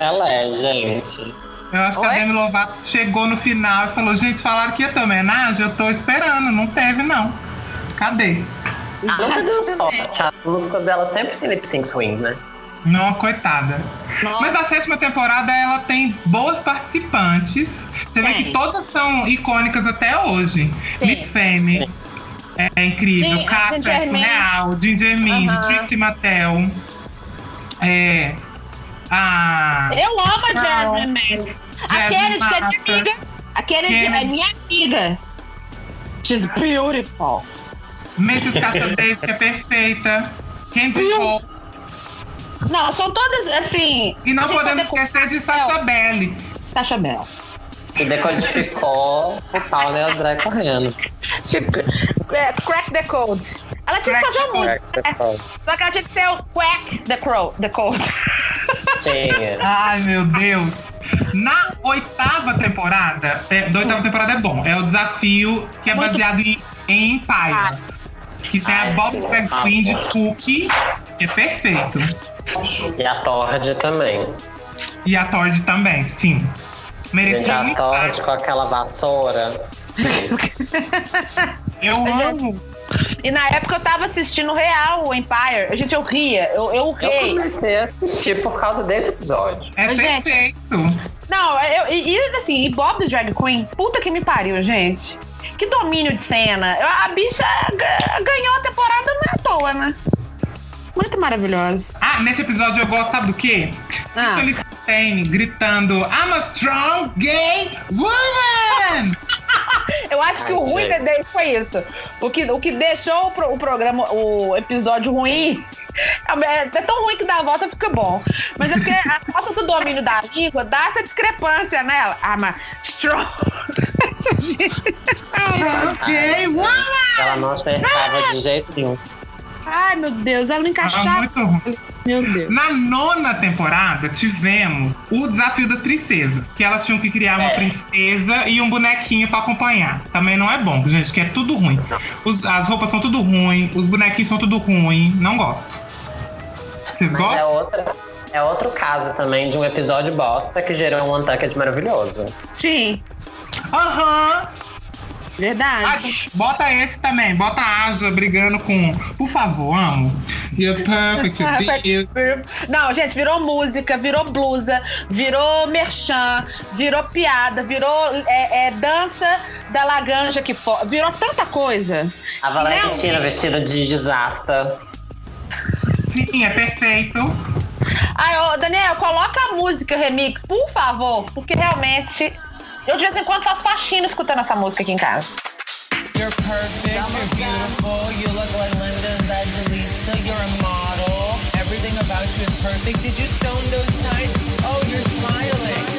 Ela é, gente. eu acho que a Oi? Demi Lovato chegou no final e falou: gente, falaram que ia ter homenagem, eu tô esperando. Não teve, não. Cadê? Nunca deu sorte. A música dela sempre tem lip sync swing, né? Não, coitada. Nossa. Mas a sétima temporada ela tem boas participantes. Você vê que todas são icônicas até hoje. Tem. Miss Fame é, é incrível. É Ginger Mint. surreal. Ginger Mint, Aham. Trixie Mattel. É. A. Eu amo a. Jasmine Master. A Kennedy, que é minha amiga. A Kennedy é Kennedy. minha amiga. She's beautiful. Mrs. Caixa Davis, que é perfeita. Candy Hall. Não, são todas assim. E não a podemos pode- esquecer de Sasha Belly. Sasha Bell. E decodificou o pau e André correndo. Tipo, é, crack the code. Ela tinha que Crack fazer the uma música. né? Só que ela tinha que ter o quack the, crow, the code. Tinha. Ai, meu Deus. Na oitava temporada, é, da oitava temporada é bom. É o desafio que é Muito- baseado em, em Empire. Que tem a Ai, Bob sim. Drag Queen de Cookie, que é perfeito. E a Tord também. E a Tord também, sim. Gente, Merecia a muito. Tord com aquela vassoura. [LAUGHS] Eu amo. E na época eu tava assistindo real o Empire. Gente, eu ria, eu, eu Eu comecei a assistir por causa desse episódio. É Mas, gente, perfeito. Não, eu, e, e, assim, e Bob the Drag Queen, puta que me pariu, gente. Que domínio de cena. A bicha ga- ganhou a temporada não é à toa, né? Muito maravilhosa. Ah, nesse episódio eu gosto, sabe do quê? Ah. Tiffany Fontaine gritando I'm a strong gay woman! [LAUGHS] Eu acho que Ai, o ruim gente. dele foi isso. O que, o que deixou o, pro- o programa, o episódio ruim. [LAUGHS] É é tão ruim que dá a volta fica bom. Mas é porque a [LAUGHS] falta do domínio da língua dá essa discrepância nela. Ah, mas strong. Strong gay woman! Ela não acertava de jeito nenhum. Ai, meu Deus, ela não Ah, encaixava. muito ruim. Meu Deus. Na nona temporada, tivemos o desafio das princesas. Que elas tinham que criar uma É. princesa e um bonequinho pra acompanhar. Também não é bom, gente, que é tudo ruim. Os- as roupas são tudo ruim, os bonequinhos são tudo ruim. Não gosto. Vocês Mas é, gostam? outra, é outro caso também de um episódio bosta que gerou um Untucked maravilhoso. Sim, Aham! Verdade. Ah, Bota esse também, bota a Aja brigando com. Por favor, amo. You're perfect, [LAUGHS] Não, gente, virou música, virou blusa, virou merchan, virou piada, virou é, é, dança da laganja que for, virou tanta coisa. A Valentina vestida de desasta. Sim, é perfeito. Ai, ô, Daniel, coloca a música remix, por favor, porque realmente eu de vez em quando faço faxina escutando essa música aqui em casa. You're perfect, you're beautiful, you look like Linda Evangelista, you're a model. Everything about you is perfect. Did you sew those tights? Oh, you're smiling.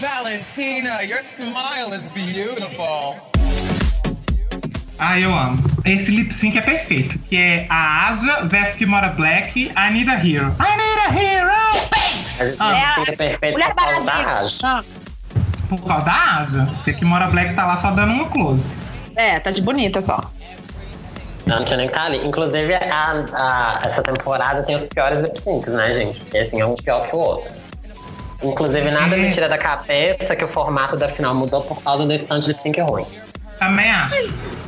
Valentina, your smile is beautiful. Ah, eu amo. Esse lip sync é perfeito, que é a Aja versus Kimora Black, I Need a Hero. I Need a Hero! Ah. É a Fica perfeito Mulher por causa da Maravilha. Aja. Ah, Por causa da Aja. Porque Kimora Black tá lá só dando um close. É, tá de bonita só. Não tinha nem que tá ali. Inclusive, a- a- essa temporada tem os piores lip syncs, né, gente? E assim, é um pior que o outro. Inclusive, nada me tira da cabeça que o formato da final mudou por causa desse tanto de lip sync ruim. Também acho.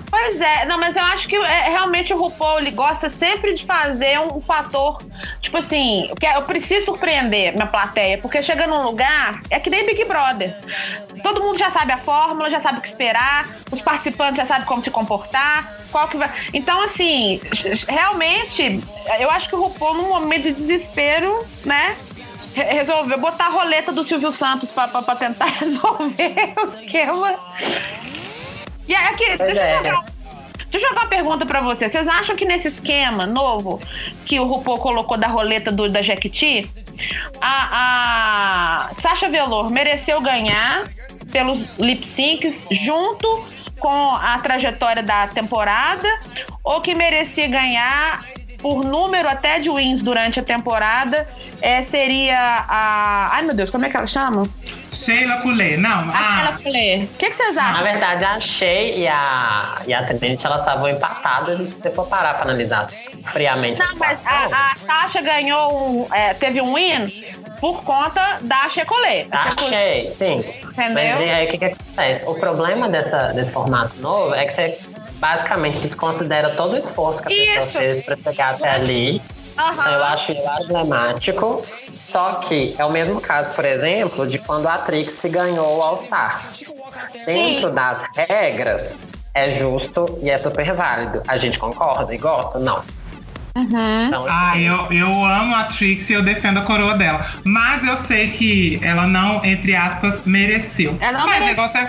Pois é, não, mas eu acho que é, realmente o RuPaul ele gosta sempre de fazer um, fator, tipo assim, que eu preciso surpreender minha plateia, porque chega num lugar, é que nem Big Brother. Todo mundo já sabe a fórmula, já sabe o que esperar, os participantes já sabem como se comportar, qual que vai. Então, assim, realmente, eu acho que o RuPaul, num momento de desespero, né? re- Resolveu botar a roleta do Silvio Santos pra tentar [LAUGHS] resolver o esquema. E aqui, Pois deixa eu é. jogar Deixa eu jogar uma pergunta pra vocês. Vocês acham que nesse esquema novo que o RuPaul colocou da roleta do, da Jequiti, a, a Sasha Velour mereceu ganhar pelos lip syncs junto com a trajetória da temporada ou que merecia ganhar por número até de wins durante a temporada é, seria a. Ai meu Deus, como é que ela chama? Sheila Coulee. Não, Aquela ah, Fleur. O que, que vocês Na acham? verdade, a Shea e a, e a Trinity, elas estavam empatadas. Se você for parar pra analisar friamente a Não, mas a, a Tasha ganhou um. é, teve um win por conta da Checolê. Tá cheio, sim. Entendeu? Mas e aí o que, que acontece? O problema dessa, desse formato novo é que você basicamente desconsidera todo o esforço que a pessoa Isso. fez pra chegar até ali. Então eu acho isso problemático. Só que é o mesmo caso, por exemplo, de quando a Trixie ganhou o All Stars. Dentro das regras, é justo e é super válido. A gente concorda e gosta? Não. Então, ah eu, eu amo a Trixie e eu defendo a coroa dela. Mas eu sei que ela não, entre aspas, mereceu. Ela não mas, merece- Igual você,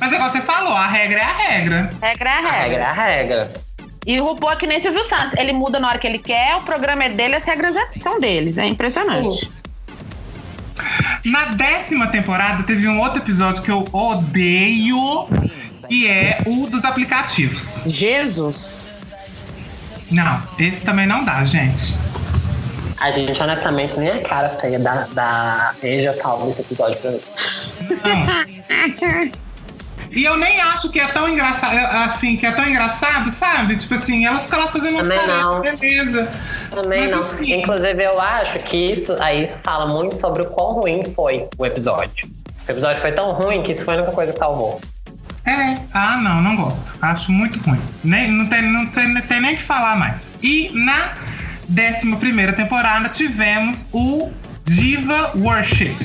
mas igual você falou, a regra é a regra. Regra é a a regra. regra é a regra. E o RuPaul é que nem Silvio Santos. Ele muda na hora que ele quer, o programa é dele, as regras é- são deles. É impressionante. Na décima temporada teve um outro episódio que eu odeio, que é o dos aplicativos. Jesus. Não, esse também não dá, gente. A gente, honestamente, nem a cara feia da, da Eja salva esse episódio pra mim. Não. [LAUGHS] E eu nem acho que é tão engraçado, assim, que é tão engraçado, sabe? Tipo assim, ela fica lá fazendo umas caras, beleza. Também Mas, não. assim, Inclusive, eu acho que isso, aí isso fala muito sobre o quão ruim foi o episódio. O episódio foi tão ruim que isso foi a única coisa que salvou. É, ah não, não gosto. Acho muito ruim. Nem, não, tem, não, tem, não tem nem o que falar mais. E na 11 primeira temporada tivemos o Diva Worship.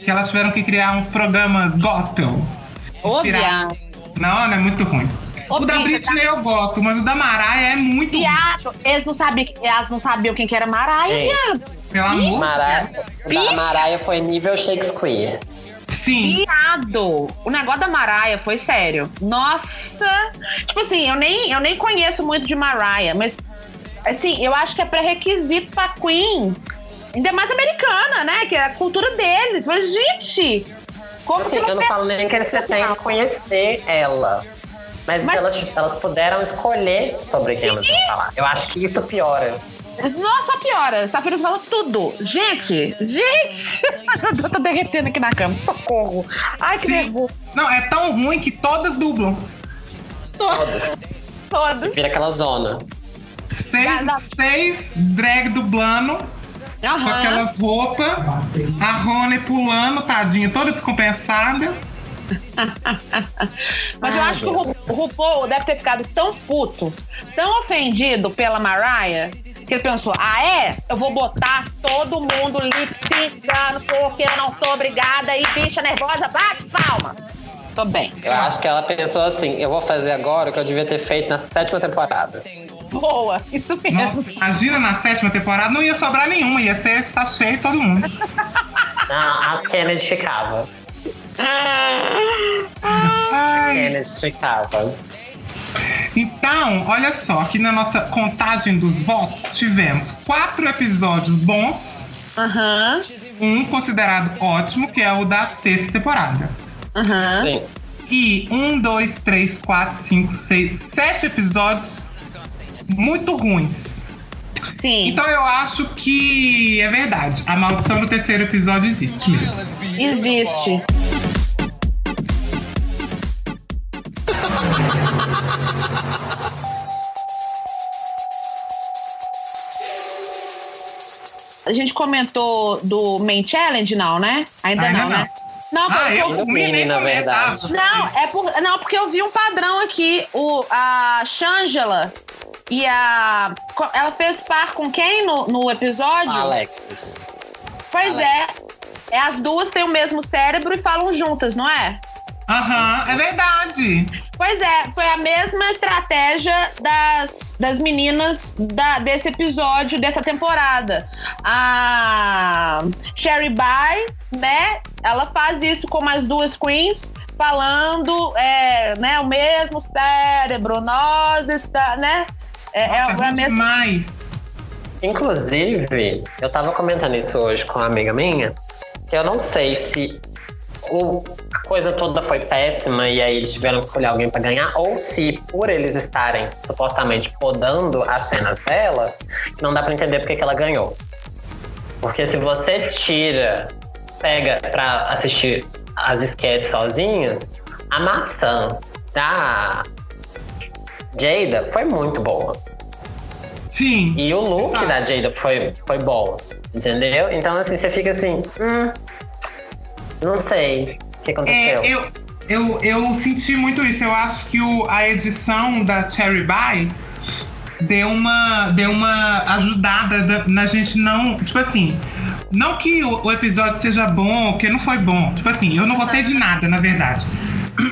Que elas tiveram que criar uns programas gospel. Viado. Não, não é muito ruim. Ô, o da Britney eu gosto, mas o da Mariah é muito ruim. Viado, eles não sabiam, elas não sabiam quem que era Mariah, Ei. viado. Pelo amor de Mara... Deus. Da. Mariah foi nível Shakespeare. Sim. Viado! O negócio da Mariah foi sério. Nossa! Tipo assim, eu nem, eu nem conheço muito de Mariah, mas assim, eu acho que é pré-requisito pra Queen. Ainda mais americana, né? Que é a cultura deles. Mas, gente! Como Assim, eu não falo nem que eles que conhecer ela. Mas, Mas- elas, elas puderam escolher sobre quem elas iam falar. Eu acho que isso piora. Nossa, piora. Safira fala tudo. Gente, gente! [LAUGHS] eu tô derretendo aqui na cama. Socorro. Ai, que nervoso. Não, é tão ruim que todas dublam. Todas. Todo. Vira aquela zona. Seis, seis drag dublando com Aham. aquelas roupas. A Rony pulando, tadinha, toda descompensada. [LAUGHS] Mas eu Ai, acho que o, RuPaul deve ter ficado tão puto, tão ofendido pela Mariah, que ele pensou: ah, é? Eu vou botar todo mundo lip syncando porque eu não tô obrigada e bicha nervosa, bate palma. Tô bem. Eu acho que ela pensou assim: eu vou fazer agora o que eu devia ter feito na sétima temporada. Boa, isso mesmo. Nossa, imagina na sétima temporada, não ia sobrar nenhuma, ia ser sachê todo mundo. Não, [LAUGHS] a Kennedy ficava. A Kennedy ficava. Então, olha só, aqui na nossa contagem dos votos, tivemos quatro episódios bons, Aham, um considerado ótimo, que é o da sexta temporada. aham. Sim. E um, dois, três, quatro, cinco, seis, sete episódios muito ruins. Sim, Então eu acho que é verdade. A maldição do terceiro episódio existe mesmo. existe. A gente comentou do Main Challenge, não, né? Ainda, Ainda não, não. né? Não, Ah, porque eu eu- Mini, na verdade. Não, é por, não, porque eu vi um padrão aqui. O, a Shangela e a. Ela fez par com quem no, no episódio? Alex. Pois é. É, as duas têm o mesmo cérebro e falam juntas, não é? Aham, é verdade. Pois é, foi a mesma estratégia das, das meninas da, desse episódio, dessa temporada. A Sherry By, né? Ela faz isso com as duas queens, falando é, né, o mesmo cérebro, nós está, né? É, é, Nossa, é a mesma. demais. Inclusive, eu tava comentando isso hoje com uma amiga minha, que eu não sei se o, a coisa toda foi péssima e aí eles tiveram que escolher alguém pra ganhar, ou se por eles estarem supostamente podando as cenas dela, não dá pra entender porque que ela ganhou. Porque se você tira, pega pra assistir as sketches sozinhas, a maçã da Jada foi muito boa. Sim. E o look Ah. da Jada foi, foi bom, entendeu? Então, assim, você fica assim, hum, não sei o que aconteceu. É, eu, eu, eu senti muito isso. Eu acho que o, a edição da Cherry By deu uma, deu uma ajudada da- na gente não. Tipo assim. Não que o, o episódio seja bom, que não foi bom. Tipo assim, eu não gostei de nada, na verdade.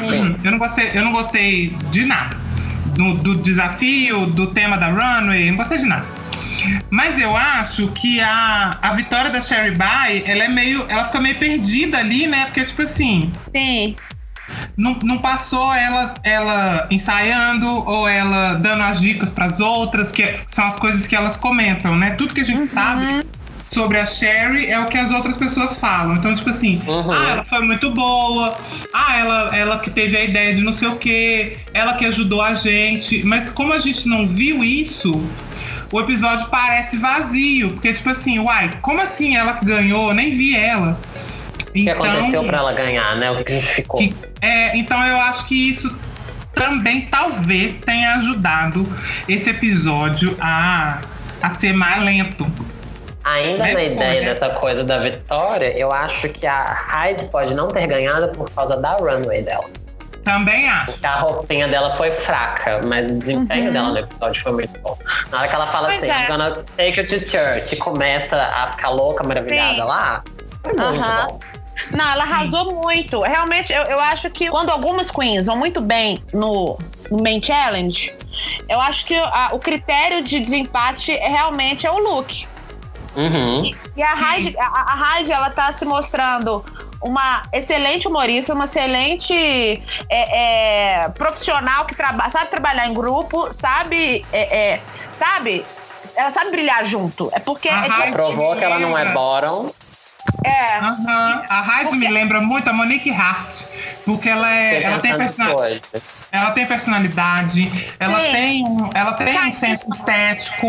Sim. [CLEARS THROAT] Eu não gostei, eu não gostei de nada. Do, do desafio, do tema da runway, não gostei de nada. Mas eu acho que a, a vitória da Sherry By, ela é meio. Ela fica meio perdida ali, né? Porque, tipo assim, Sim. não, não passou ela, ela ensaiando ou ela dando as dicas pras outras, que são as coisas que elas comentam, né? Tudo que a gente sabe sobre a Sherry é o que as outras pessoas falam. Então, tipo assim, Uhum. ah, ela foi muito boa, ah, ela, ela que teve a ideia de não sei o quê, ela que ajudou a gente. Mas como a gente não viu isso, o episódio parece vazio. Porque, tipo assim, uai, como assim ela ganhou? Eu nem vi ela. O que Então, aconteceu pra ela ganhar, né? O que justificou. que- é, então eu acho que isso também talvez tenha ajudado esse episódio a, a ser mais lento. Ainda na ideia dessa coisa da vitória, eu acho que a Hyde pode não ter ganhado por causa da runway dela. Também acho. Porque a roupinha dela foi fraca, mas o desempenho dela no episódio foi muito bom. Na hora que ela fala Uhum. Pois assim, é. I'm gonna take you to church, e começa a ficar louca, maravilhada Sim. lá, foi muito Aham. bom. Não, ela arrasou muito. Realmente, eu, eu acho que quando algumas queens vão muito bem no, no main challenge, eu acho que a- o critério de desempate é, realmente é o look. Uhum. E a Heidi, a, a Heidi, ela tá se mostrando uma excelente humorista, uma excelente é, é, profissional que traba, sabe trabalhar em grupo, sabe, é, é, sabe? Ela sabe brilhar junto. É porque A é, que ela não é bottom. É, Aham. A Heidi me lembra muito a Monique Hart. Porque ela, é, ela, tem, pensando persona- hoje. ela tem personalidade, ela Sim. tem, um, ela tem um senso estético,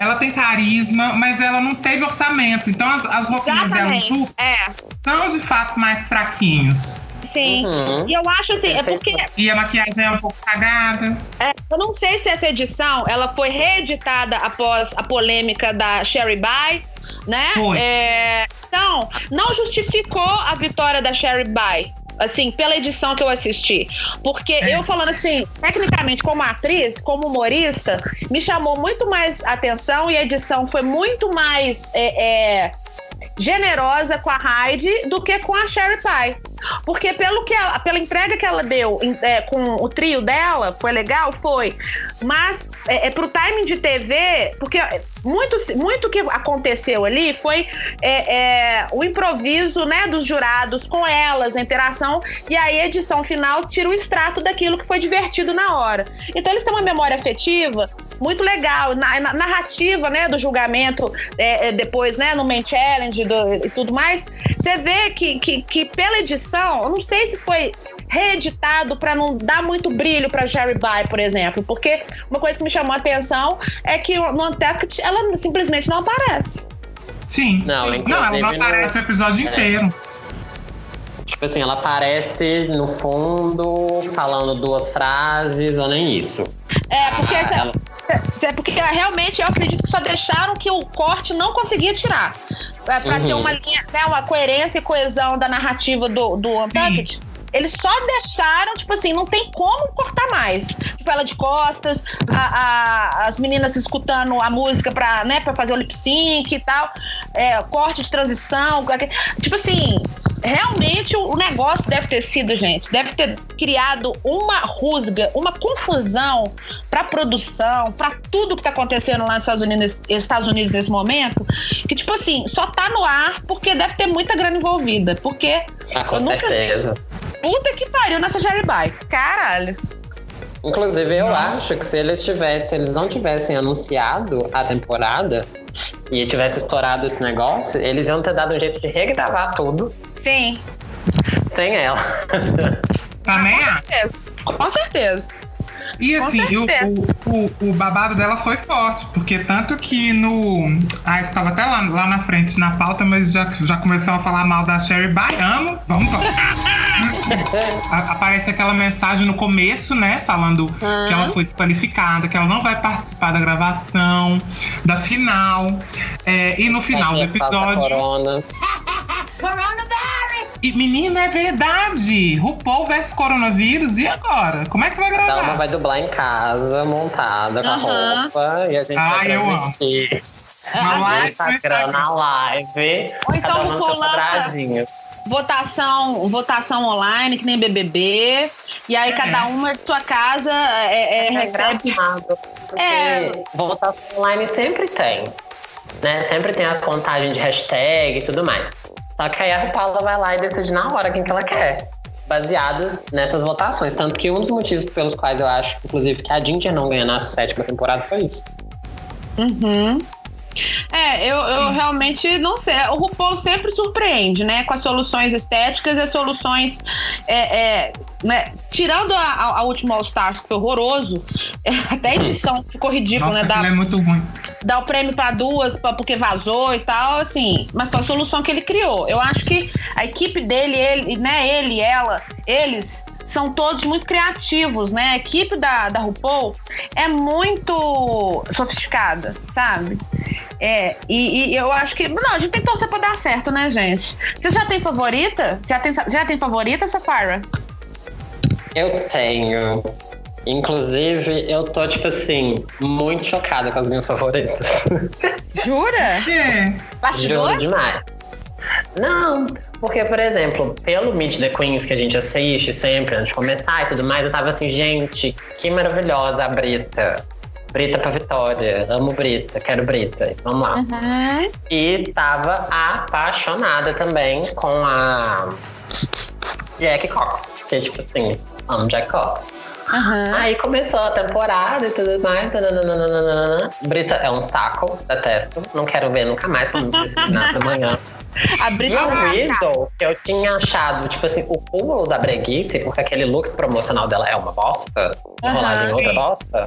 ela tem carisma, mas ela não teve orçamento. Então as, as roupinhas dela É, são de fato mais fraquinhos. sim. Uhum. E eu acho assim, é porque E a maquiagem é um pouco cagada. É, eu não sei se essa edição ela foi reeditada após a polêmica da Sherry By, né? É, então, não justificou a vitória da Sherry By. Assim, pela edição que eu assisti. Porque É. eu falando assim, tecnicamente, como atriz, como humorista, me chamou muito mais atenção e a edição foi muito mais é, é, generosa com a Heidi do que com a Sherry Pie. Porque pelo que ela, pela entrega que ela deu é, com o trio dela, foi legal? Foi. Mas é, é pro timing de TV, porque muito, muito que aconteceu ali foi é, é, o improviso né, dos jurados com elas, a interação, e aí a edição final tira o extrato daquilo que foi divertido na hora. Então eles têm uma memória afetiva muito legal. Na, na- narrativa, né, do julgamento, é, é, depois, né, no main challenge do- e tudo mais, você vê que, que, que pela edição, eu não sei se foi reeditado para não dar muito brilho para Jerry By, por exemplo, porque uma coisa que me chamou a atenção é que no Untucked ela simplesmente não aparece. Sim. Não, não ela não no- aparece o episódio É. inteiro. Tipo assim, ela aparece no fundo, falando duas frases, ou nem isso. É, porque, Ah, essa- ela- é porque realmente eu acredito que só deixaram que o corte não conseguia tirar. É, pra ter Uhum. uma linha, né, uma coerência e coesão da narrativa do, do Untucked. Eles só deixaram, tipo assim, não tem como cortar mais. Tipo, ela de costas, a- a- as meninas escutando a música pra, né, pra fazer o lip sync e tal. É, corte de transição. Tipo assim, realmente o, negócio deve ter sido, gente, deve ter criado uma rusga, uma confusão pra produção, pra tudo que tá acontecendo lá nos Estados Unidos, Estados Unidos nesse momento, que, tipo assim, só tá no ar porque deve ter muita grana envolvida. Porque Ah, com eu nunca certeza. Puta que pariu nessa Jerry. Caralho. Inclusive, eu acho que se eles tivessem, se eles não tivessem anunciado a temporada e tivesse estourado esse negócio, eles iam ter dado um jeito de regravar tudo Sim. sem ela. [LAUGHS] Também Com acho. certeza. Com certeza. E assim, o, o, o, babado dela foi forte, porque tanto que no. Ah, estava até lá, lá na frente na pauta, mas já, já começou a falar mal da Sherry Baiano. Vamos tocar. [LAUGHS] A- Aparece aquela mensagem no começo, né? Falando que ela foi desqualificada, que ela não vai participar da gravação, da final. É, e no final do a episódio. Corona. E menina, é verdade! RuPaul versus coronavírus, e agora? Como é que vai Ela gravar? vai dublar em casa, montada, com a Aham. roupa, e a gente Ai, vai eu amo. transmitir no live Instagram, na live. Ou então cada um no seu quadradinho. Votação, votação online, que nem BBB. E aí, cada uma de sua casa é, é, É recebe. É. votação online sempre tem. Né? Sempre tem a contagem de hashtag e tudo mais. Só que aí a RuPaul vai lá e decide na hora quem que ela quer. Baseado nessas votações. Tanto que um dos motivos pelos quais eu acho, inclusive, que a Ginger não ganha na sétima temporada foi isso. Uhum. É, eu, eu realmente não sei. O RuPaul sempre surpreende, né? Com as soluções estéticas e as soluções. é, é, né? Tirando a, a- a última All Stars, que foi horroroso, é, [LAUGHS] até a edição ficou ridículo, Nossa, né? Dá, é muito ruim. dar o prêmio pra duas pra, porque vazou e tal, assim. Mas foi a solução que ele criou. Eu acho que a equipe dele, ele, né, ele, ela, eles são todos muito criativos, né? A equipe da, da RuPaul é muito sofisticada, sabe? É, e, e eu acho que. Não, a gente tem que torcer pra dar certo, né, gente? Você já tem favorita? Já tem, já tem favorita, Safara? Eu tenho. Inclusive, eu tô, tipo assim, muito chocada com as minhas favoritas. Jura? É. Juro Bastidor? demais. Não, porque, por exemplo, pelo Meet the Queens que a gente assiste sempre antes de começar e tudo mais, eu tava assim, gente, que maravilhosa a Brita. Brita pra Vitória. Amo Brita, quero Brita. Vamos lá. Uhum. E tava apaixonada também com a Jack Cox. Que é tipo assim, amo Jack Cox. Uhum. Aí começou a temporada e tudo mais. Brita é um saco, detesto. Não quero ver nunca mais pra me disciplinar amanhã. A Brita o Widow, que eu tinha achado, tipo assim, o cúmulo da breguice, porque aquele look promocional dela é uma bosta, enrolado em outra bosta,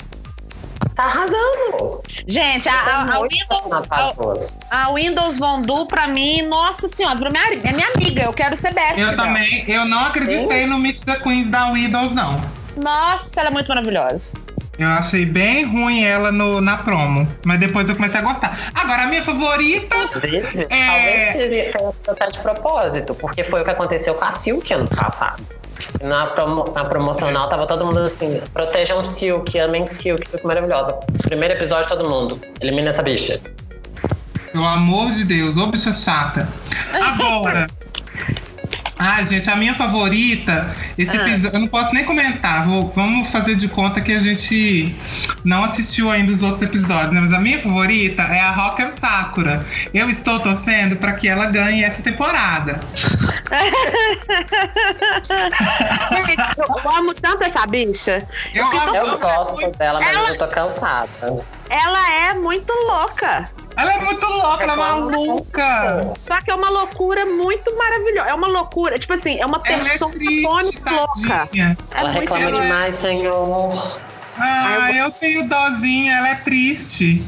tá arrasando. Gente, a, a, a Windows, a, Windows Vondu, pra mim, nossa senhora, virou minha, é minha amiga. Eu quero ser best. Eu dela. também, eu não acreditei no Meet the Queens da Widows, não. Nossa, ela é muito maravilhosa. Eu achei bem ruim ela no, na promo. Mas depois eu comecei a gostar. Agora, a minha favorita. Inclusive, É. Talvez seja de propósito, porque foi o que aconteceu com a Silk ano passado. Na, promo- na promocional tava todo mundo assim, protejam Silk, amem Silk, Silk maravilhosa. Primeiro episódio, todo mundo, elimina essa bicha. Pelo amor de Deus, ô bicha chata. Agora. [LAUGHS] Ai, gente, a minha favorita, esse Ah. episódio, eu não posso nem comentar, vou- vamos fazer de conta que a gente não assistiu ainda os outros episódios, né? Mas a minha favorita é a Rock'em Sakura. Eu estou torcendo para que ela ganhe essa temporada. Gente, eu amo tanto essa bicha. Eu, amo- Eu gosto dela, mas Ela- eu tô cansada. Ela é muito louca. Ela é muito louca, ela é maluca. Só que é uma loucura muito maravilhosa. É uma loucura, tipo assim, é uma é persona triste, tônica louca. É Ela reclama ela é- demais, senhor. Ah, eu tenho dozinha, ela é triste.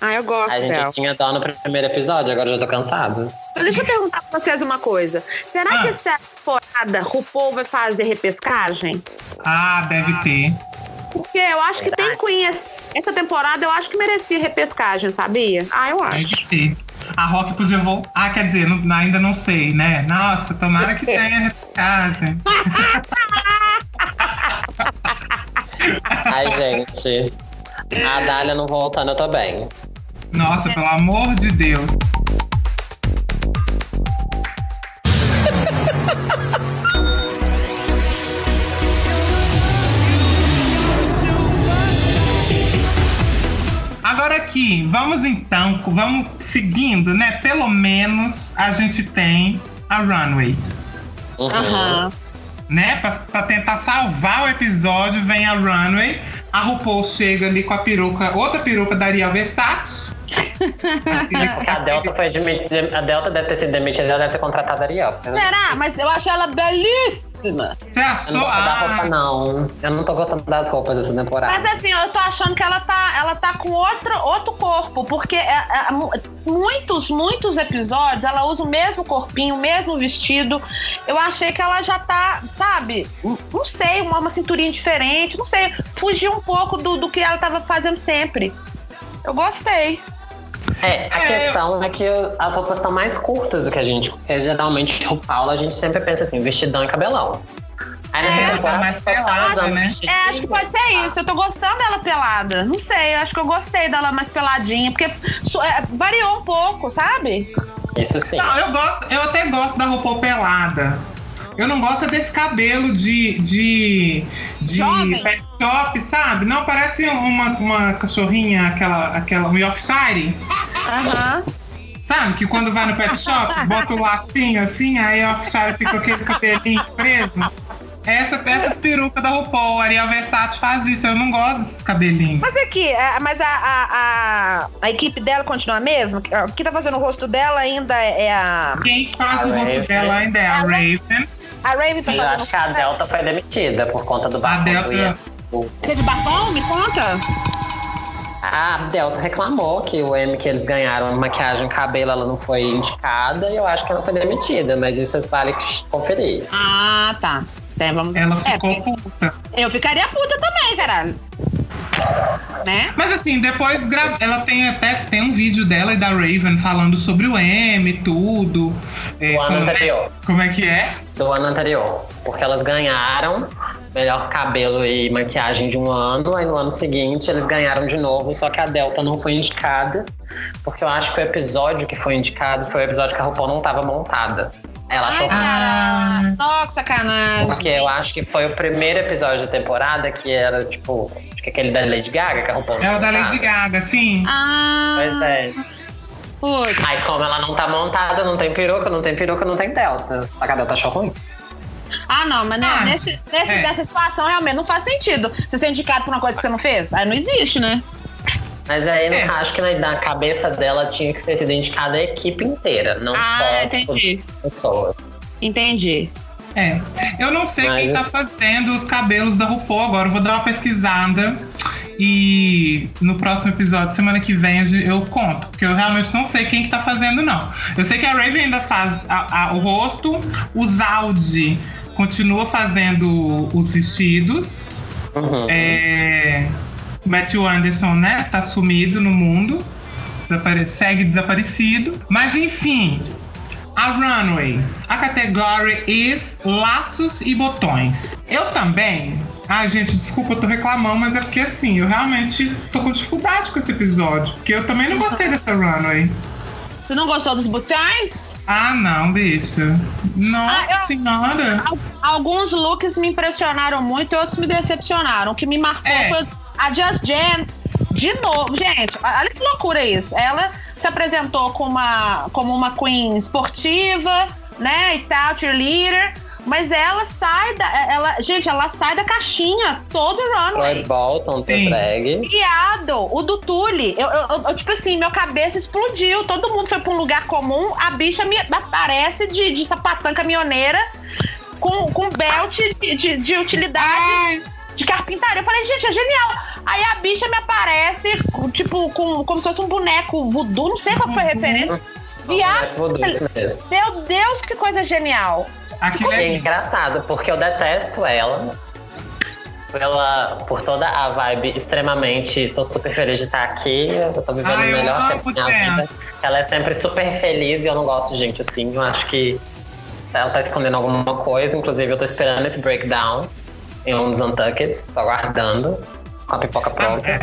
Ah, eu gosto A gente dela. tinha dó no primeiro episódio, agora eu já tô cansada. Mas deixa eu perguntar pra vocês uma coisa. Será Ah. que essa temporada RuPaul vai fazer repescagem? Ah, deve ter. Porque eu acho que tem Queen. Essa temporada eu acho que merecia repescagem, sabia? Ah, eu acho. Deve ter. A Rock podia voltar. Ah, quer dizer, não- ainda não sei, né? Nossa, tomara que [LAUGHS] tenha repescagem. Ai, gente. A Dália não voltando, eu tô bem. Nossa, pelo amor de Deus. [LAUGHS] Agora aqui, vamos então, vamos seguindo, né? Pelo menos a gente tem a Runway, Uhum. Aham. né? Pra, pra tentar salvar o episódio, vem a Runway. A RuPaul chega ali com a peruca, outra peruca da Ariel Versace. [LAUGHS] A Delta foi admitida. A Delta deve ter sido demitida, ela deve ter contratado a Ariel. Será? Mas eu acho ela belíssima. Você não achou? gosto da roupa, Ah, não. Eu não tô gostando das roupas dessa temporada. Mas assim, eu tô achando que ela tá, ela tá com outro, outro corpo, porque é, é, mu- muitos, muitos episódios ela usa o mesmo corpinho, o mesmo vestido. Eu achei que ela já tá, sabe, não sei, uma, uma cinturinha diferente, não sei, fugiu um pouco do, do que ela tava fazendo sempre. Eu gostei. É, a É, questão é que as roupas estão mais curtas do que a gente. Porque geralmente o Paulo a gente sempre pensa assim, vestidão e cabelão. Aí É, tá temporada, mais ela tá pelada, né? É, acho que pode ser isso. Eu tô gostando dela pelada. Não sei, eu acho que eu gostei dela mais peladinha, porque é, variou um pouco, sabe? Isso sim. Não, eu gosto, eu até gosto da RuPaul pelada. Eu não gosto desse cabelo de. de. de Jovem. pet shop, sabe? Não, parece uma, uma cachorrinha, aquela, aquela um Yorkshire. Aham. Sabe? Que quando vai no pet shop, bota o lacinho assim, aí a Yorkshire fica com aquele cabelinho preso. Essa, essas perucas da RuPaul, a Ariel Versace faz isso. Eu não gosto desse cabelinho. Mas aqui, é, mas a, a, a, a equipe dela continua a mesma? O que tá fazendo o rosto dela ainda é a. Quem faz A o rosto Raven. dela ainda é a Raven. A Raven tá Eu fazendo. acho que a Delta foi demitida por conta do bafão Delta- do Ian. Teve batom? Me conta. A Delta reclamou que o M que eles ganharam maquiagem e cabelo ela não foi indicada e eu acho que ela foi demitida, mas isso vocês valem conferir. Ah, tá. Então, vamos... Ela É, ficou porque puta. eu ficaria puta também, caralho. Né? Mas assim, depois gra- ela tem até tem um vídeo dela e da Raven falando sobre o M e tudo. É, O ano como, anterior. como é que é? Do ano anterior. Porque elas ganharam melhor cabelo e maquiagem de um ano. Aí no ano seguinte eles ganharam de novo, só que a Delta não foi indicada. Porque eu acho que o episódio que foi indicado foi o episódio que a RuPaul não tava montada. Ela achou Ai, Ah. caralho. Nossa, sacanagem. Porque eu acho que foi o primeiro episódio da temporada que era, tipo, acho que aquele da Lady Gaga, que a RuPaul não É o da. Lady Gaga, sim. Ah, Pois é. putz. Aí como ela não tá montada, não tem peruca, não tem peruca, não tem delta. A delta achou ruim. Ah, não, mas né, Ah, nesse, nesse, é. nessa situação realmente não faz sentido. Você ser indicado por uma coisa que você não fez? Aí não existe, né? Mas aí É. acho que na, na cabeça dela tinha que ter sido indicada a equipe inteira, não Ah, só entendi. tipo, pessoas. Entendi. É. Eu não sei Mas quem tá fazendo os cabelos da RuPaul agora. Eu vou dar uma pesquisada. E no próximo episódio, semana que vem, eu- eu conto. Porque eu realmente não sei quem que tá fazendo, não. Eu sei que a Raven ainda faz a- a- o rosto. O Zaldi continua fazendo os vestidos. Uhum. É, Matthew Anderson, né? Tá sumido no mundo. Desapare- segue desaparecido. Mas enfim, a runway. A categoria is laços e botões. Eu também. Ai, gente, desculpa, eu tô reclamando, mas é porque assim, eu realmente tô com dificuldade com esse episódio. Porque eu também não gostei dessa runway. Você não gostou dos botões? Ah, não, bicho. Nossa Ah, eu- senhora. Al- Alguns looks me impressionaram muito e outros me decepcionaram. O que me marcou É. foi a Just Jam. De novo, gente, olha que loucura isso. Ela se apresentou como uma, como uma queen esportiva, né, e tal, cheerleader. Mas ela sai da. Ela, gente, ela sai da caixinha todo runway. Troy Bolton. Drag. Viado, o do Tule, eu, eu- eu- tipo assim, minha cabeça explodiu. Todo mundo foi pra um lugar comum. A bicha me aparece de, de sapatã caminhoneira com, com belt de, de, de utilidade Ai, de carpintaria. Eu falei, gente, é genial. Aí a bicha me aparece, tipo, com, como se fosse um boneco voodoo, não sei qual foi a referência. Viado, Vou dormir mesmo. meu Deus, que coisa genial. aquilo É é engraçado, porque eu detesto ela. Pela, por toda a vibe extremamente. Tô super feliz de estar aqui. Eu tô vivendo Ai, o eu melhor tempo da minha vida. Ela é sempre super feliz e eu não gosto de gente assim. Eu acho que ela tá escondendo alguma coisa. Inclusive, eu tô esperando esse breakdown em um dos Untuckeds. Tô aguardando. Com a pipoca pronta. é.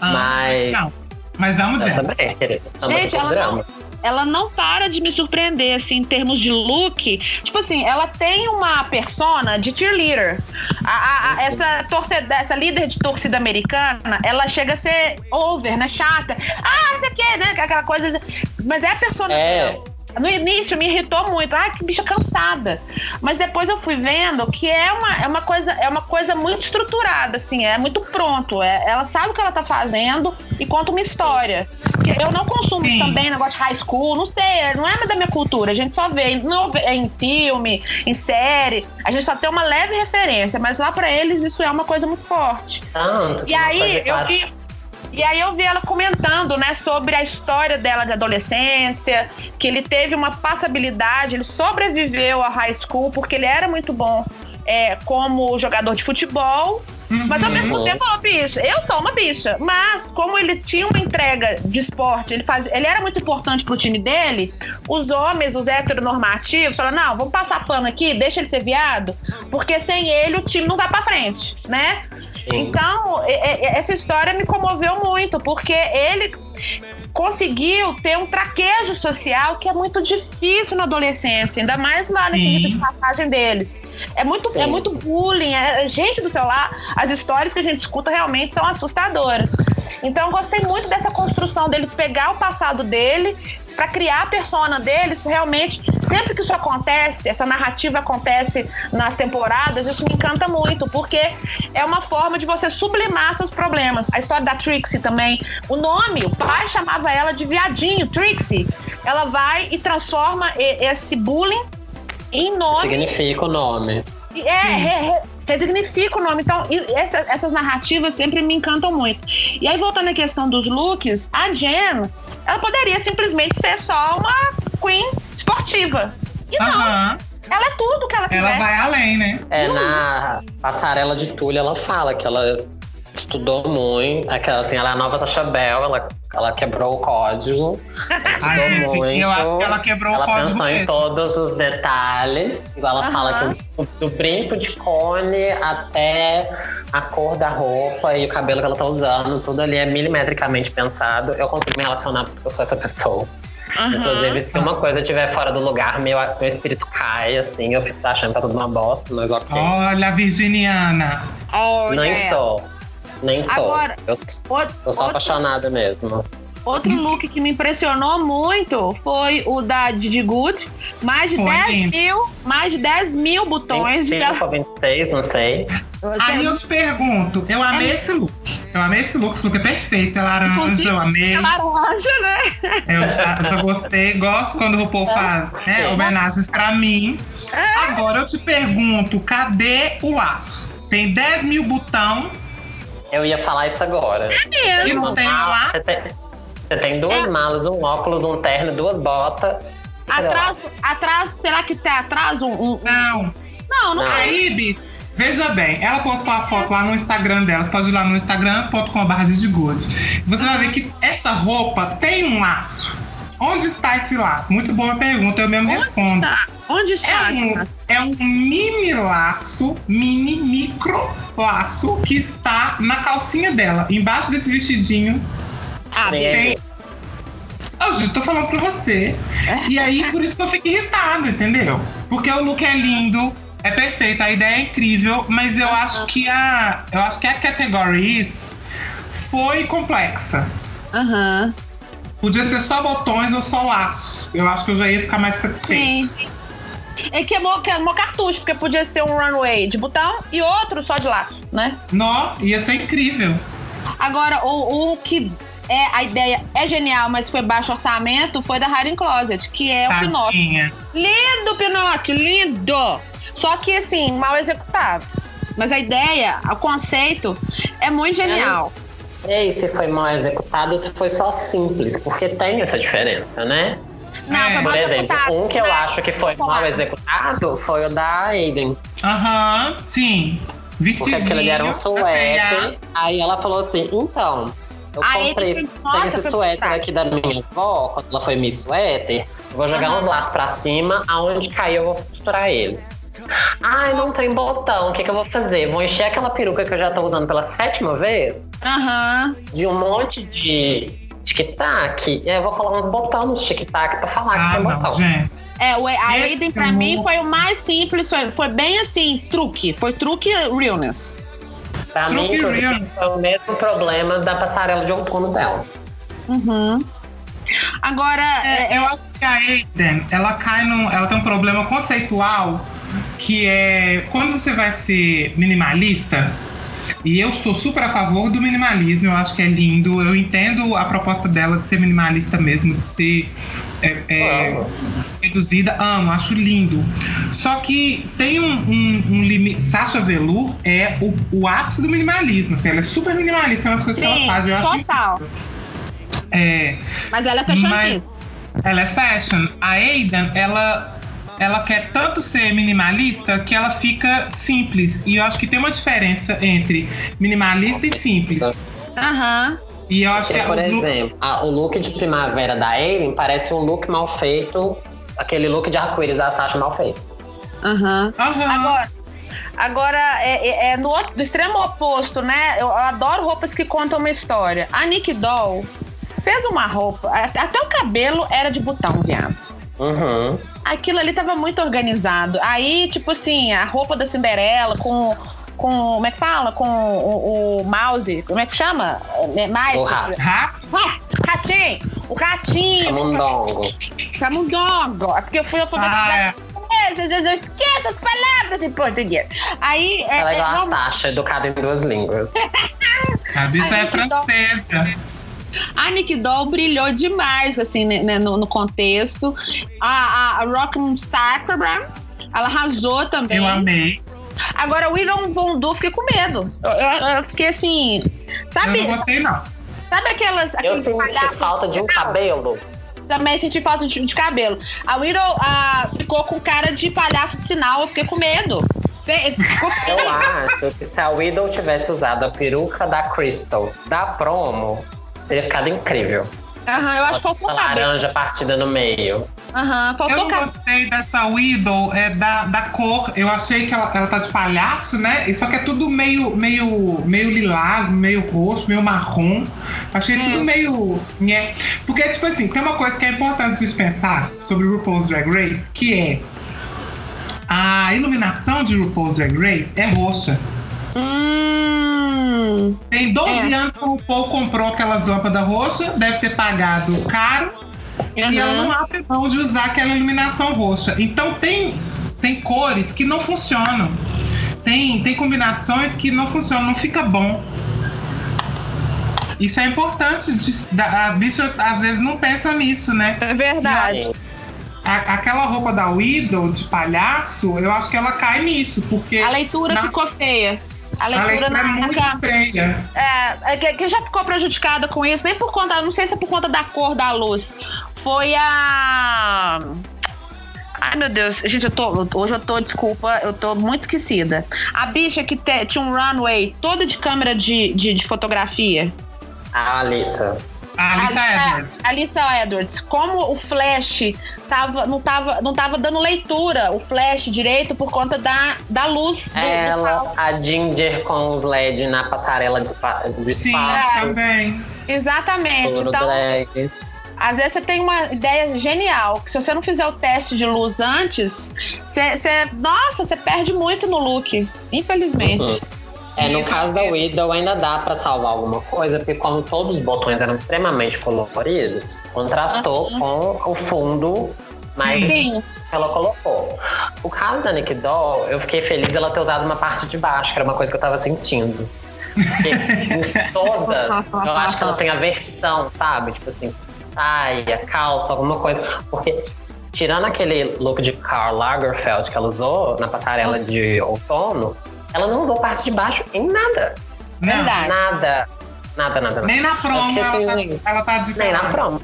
Ah, Mas. Não. Mas amo Eu Jen. também, querida. Amo Gente, ela drama. ela não para de me surpreender, assim, em termos de look. Tipo assim, ela tem uma persona de cheerleader. A, a- a- essa, torcida, essa líder de torcida americana, ela chega a ser over, né? Chata. Ah, isso aqui, né? Aquela coisa. Mas é a persona É. dela. No início me irritou muito. Ai, que bicha cansada. Mas depois eu fui vendo que é uma, é uma, coisa, é uma coisa muito estruturada, assim, é muito pronto. É, ela sabe o que ela tá fazendo e conta uma história. Eu não consumo Sim. também negócio de high school, não sei, não é da minha cultura. A gente só vê em, em filme, em série, a gente só tem uma leve referência, mas lá pra eles isso é uma coisa muito forte. Tanto. E aí eu vi. E aí eu vi ela comentando, né, sobre a história dela de adolescência, que ele teve uma passabilidade, ele sobreviveu à high school porque ele era muito bom é, como jogador de futebol. Mas ao mesmo Uhum. tempo, falou, bicha, eu sou uma bicha. Mas, como ele tinha uma entrega de esporte, ele, faz, ele era muito importante pro time dele, os homens, os heteronormativos, falaram: não, vamos passar pano aqui, deixa ele ser viado, porque sem ele o time não vai pra frente, né? Então, essa história me comoveu muito, porque ele conseguiu ter um traquejo social que é muito difícil na adolescência, ainda mais lá nesse rito de passagem deles. É muito, Sim. é muito bullying, é gente do celular. As histórias que a gente escuta realmente são assustadoras. Então, eu gostei muito dessa construção dele pegar o passado dele para criar a persona dele. Isso realmente, sempre que isso acontece, essa narrativa acontece nas temporadas, isso me encanta muito, porque é uma forma de você sublimar seus problemas. A história da Trixie também, o nome, o pai chamava ela de viadinho, Trixie. Ela vai e transforma esse bullying em nome Significa o nome. é, re- re- resignifica o nome. Então, essa- essas narrativas sempre me encantam muito. E aí, voltando à questão dos looks, a Jen, ela poderia simplesmente ser só uma queen esportiva. E não, Aham. ela é tudo que ela quiser. Ela vai além, né? É, na passarela de Tulha ela fala que ela estudou muito. Aquela assim, ela é a nova Sacha Bell, ela, ela quebrou o código. Ela estudou Ai, gente, muito. eu acho que ela quebrou o ela código pensou em mesmo. todos os detalhes. Igual ela fala Aham. que o- do brinco de cone até a cor da roupa e o cabelo que ela tá usando, tudo ali é milimetricamente pensado. Eu consigo me relacionar porque eu sou essa pessoa. Aham. Inclusive, se uma coisa estiver fora do lugar, meu, meu espírito cai, assim, eu fico achando que tá tudo uma bosta, mas ok. Olha virginiana. Oh, Nem yeah. sou. Nem sou. Agora, eu, Outro, eu sou outro, apaixonada mesmo. outro look que me impressionou muito foi o da Didi Good. Mais de Foi 10 lindo. mil, mais de 10 mil botões. 25 ou 26, não sei. Aí eu te pergunto, eu amei É. esse look. Eu amei esse look, esse look é perfeito. É laranja, Inclusive, eu amei. É laranja, né? Eu já, eu já gostei, gosto quando o RuPaul faz né, homenagens pra mim. É. Agora eu te pergunto, cadê o laço? Tem 10 mil botão Eu ia falar isso agora. e não tem lá. Você tem, você tem duas malas, um óculos, um terno, duas botas. Atrás, atrás, será que tem atrás um. um- Não. Não, não Não. tem. Aí, Bi, veja bem, ela postou a foto lá no Instagram dela. Você pode ir lá no instagram.com.br de Você vai ver que essa roupa tem um laço. Onde está esse laço? Muito boa pergunta, eu mesmo Onde respondo. está? Onde está? É um, é um mini laço, mini micro laço que está na calcinha dela, embaixo desse vestidinho. Ah, Tem. Eu juro, tô falando pra você. E aí, por isso que eu fico irritado, entendeu? Porque o look é lindo, é perfeito, a ideia é incrível, mas eu acho que a. Eu acho que a categories foi complexa. Aham. Podia ser só botões ou só laços. Eu acho que eu já ia ficar mais satisfeito. Sim. É queimou, queimou cartucho, porque podia ser um runway de botão e outro só de laço, né? Nó, ia ser incrível. Agora, o, o que é a ideia é genial, mas foi baixo orçamento, foi da Hiding Closet, que é o Pinóquio. Tadinha. Lindo, Pinóquio, lindo! Só que, assim, mal executado. Mas a ideia, o conceito é muito genial. E aí, se foi mal executado ou se foi só simples? Porque tem essa diferença, né? Não, É. Por exemplo, executado. um que eu acho que foi mal executado foi o da Aiden. Aham, sim. Porque aquilo ali era um suéter. Aí ela falou assim: então, eu A comprei Aiden, esse, nossa, tem esse suéter aqui da minha avó, quando ela foi Miss Suéter. Eu vou jogar Aham. uns laços pra cima, aonde cair eu vou costurar eles. Ai, não tem botão, o que, que eu vou fazer? Vou encher aquela peruca que eu já tô usando pela sétima vez Aham. de um monte de tic-tac. Aí eu vou colar uns botões no tic-tac pra falar que Ah, tem não, botão. gente. É, o- a Aiden, pra amor- mim, foi o mais simples. Foi, foi bem assim, truque. Foi truque realness. Pra mim, Truque inclusive, real. foi o mesmo problema da passarela de outono dela. Uhum. Agora, É, é, eu acho que a Aiden, ela cai num. Ela tem um problema conceitual que é quando você vai ser minimalista. E eu sou super a favor do minimalismo, eu acho que é lindo. Eu entendo a proposta dela de ser minimalista mesmo, de ser é, é, Amo. reduzida. Amo, acho lindo. Só que tem um, um, um limite. Sasha Velour é o, o ápice do minimalismo. Assim, ela é super minimalista nas coisas que ela sim, faz. Eu acho total. é, Mas ela é fashionista. ela é fashion. A Aiden, ela, ela quer tanto ser minimalista que ela fica simples. E eu acho que tem uma diferença entre minimalista e simples. Aham. E eu acho Porque, que por os looks- exemplo, a- o look de primavera da Aiden parece um look mal feito, aquele look de arco-íris da Sasha mal feito. Aham. Aham. Agora, agora é, é- é no, outro- do extremo oposto, né? Eu, eu adoro roupas que contam uma história. A Nick Doll fez uma roupa, até o cabelo era de botão, viado. Uhum. Aquilo ali tava muito organizado. Aí, tipo assim, a roupa da Cinderela com. Com, como é que fala? Com o, o mouse, como é que chama? É, mais, O? Ah, ratinho! O ratinho! Camundongo. Camundongo! É porque eu fui Ah, é. Às vezes eu esqueço as palavras em português. Aí. É, Ela é é, igual a Sasha, educada em duas línguas. [LAUGHS] A bicha é francesa. A Nick Doll brilhou demais, assim, né, né, no, no contexto. A, a, a Sacra, ela arrasou também. Eu amei. Agora, o William Von Du, fiquei com medo. Eu, eu- eu fiquei assim. Eu Sabe, não gostei, não. sabe aquelas. Eu aqueles senti palhaços- falta de um cabelo. Também senti falta de, de cabelo. A Widow ah, ficou com cara de palhaço de sinal, eu fiquei com medo. Eu acho que se a Widow tivesse usado a peruca da Crystal da promo, teria ficado incrível. Aham, eu acho que faltou cabelo. laranja partida no meio. Aham, Eu faltou não cabelo. gostei dessa Widow é, da, da cor. Eu achei que ela, ela tá de palhaço, né? E Só que é tudo meio, meio, meio lilás, meio roxo, meio marrom. Achei tudo meio. Né? Porque, tipo assim, tem uma coisa que é importante de pensar sobre o RuPaul's Drag Race, que é. A iluminação de RuPaul's Drag Race é roxa. Hum. Tem 12 É. anos que o RuPaul comprou aquelas lâmpadas roxas, deve ter pagado caro. E ela não abre mão de usar aquela iluminação roxa. Então tem, tem cores que não funcionam. Tem, tem combinações que não funcionam, não fica bom. Isso é importante. as bichas às vezes não pensam nisso, né? É verdade. A- aquela roupa da Widow de palhaço, eu acho que ela cai nisso, porque A leitura na- ficou feia. A a leitura, leitura na, é muito feia. É, é que, que já ficou prejudicada com isso, nem por conta, não sei se é por conta da cor da luz. Foi a. Ai, meu Deus. Gente, eu tô. Hoje eu tô, desculpa, eu tô muito esquecida. A bicha que te- tinha um runway todo de câmera de, de, de fotografia. A Alissa. Alissa Edwards. Alissa Edwards. Como o flash tava, não, tava, não tava dando leitura, o flash direito, por conta da, da luz do, do Ela, palco. a Ginger com os LED na passarela de, spa, de Sim, espaço. também. Exatamente. Todo Então, drag. Às vezes você tem uma ideia genial, que se você não fizer o teste de luz antes, você, você- nossa, você perde muito no look, infelizmente. Uhum. É, no caso da Widow ainda dá pra salvar alguma coisa, porque como todos os botões eram extremamente coloridos, contrastou com o fundo mais Sim, que ela colocou. O caso da Nick Doll, eu fiquei feliz dela ter usado uma parte de baixo, que era uma coisa que eu tava sentindo. Porque em [LAUGHS] todas, eu acho que ela tem a versão, sabe? Tipo assim, saia, calça, alguma coisa. Porque tirando aquele look de Karl Lagerfeld que ela usou na passarela de outono, ela não usou parte de baixo em nada. Não, Verdade. Nada. Nada, nada, nada. nem na promo ela, assim, tá, ela tá de Nem na cara. promo.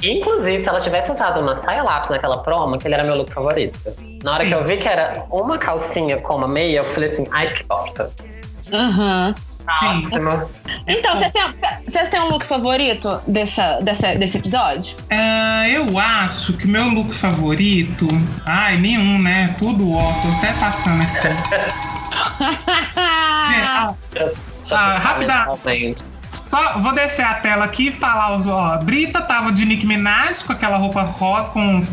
Inclusive, se ela tivesse usado uma saia lápis naquela promo, que ele era meu look favorito. Na hora que eu vi que era uma calcinha com uma meia, eu falei assim, ai que bosta. Aham. Sim. Ótimo. Então, vocês têm, vocês têm um look favorito dessa, dessa, desse episódio? Ah, eu acho que meu look favorito. Ai, nenhum, né? Tudo ó, tô até passando aqui. [LAUGHS] Gente, ah, Ah, rapidamente. só vou descer a tela aqui e falar os. Ó, Brita tava de Nick Minaj com aquela roupa rosa com uns.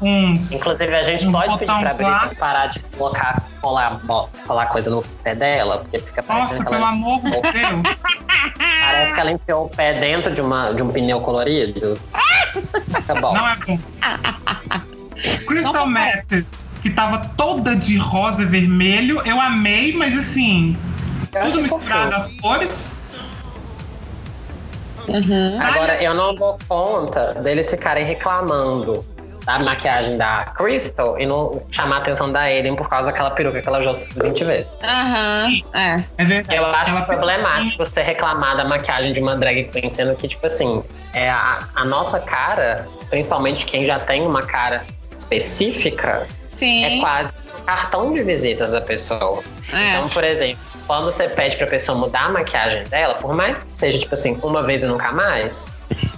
uns Inclusive, a gente pode pedir pra botões lá. Brita parar de colocar, colar, colar coisa no pé dela, porque fica parecendo nossa, pelo ela, amor de Deus. parece que ela enfiou o pé dentro de, uma, de um pneu colorido. Fica [LAUGHS] bom. Não é bom. [LAUGHS] Crystal Method, que tava toda de rosa e vermelho, eu amei, mas assim. Eu Tudo misturado as cores. Agora, eu não dou conta deles ficarem reclamando da maquiagem da Crystal e não chamar a atenção da Aiden por causa daquela peruca que ela usou 20 vezes. Aham, é. É verdade. Eu acho Ela- problemático você reclamar da maquiagem de uma drag queen, sendo que, tipo assim, é a, a nossa cara, principalmente quem já tem uma cara específica, é Sim. quase um cartão de visitas da pessoa. É. Então, por exemplo, quando você pede pra pessoa mudar a maquiagem dela, por mais que seja, tipo assim, uma vez e nunca mais,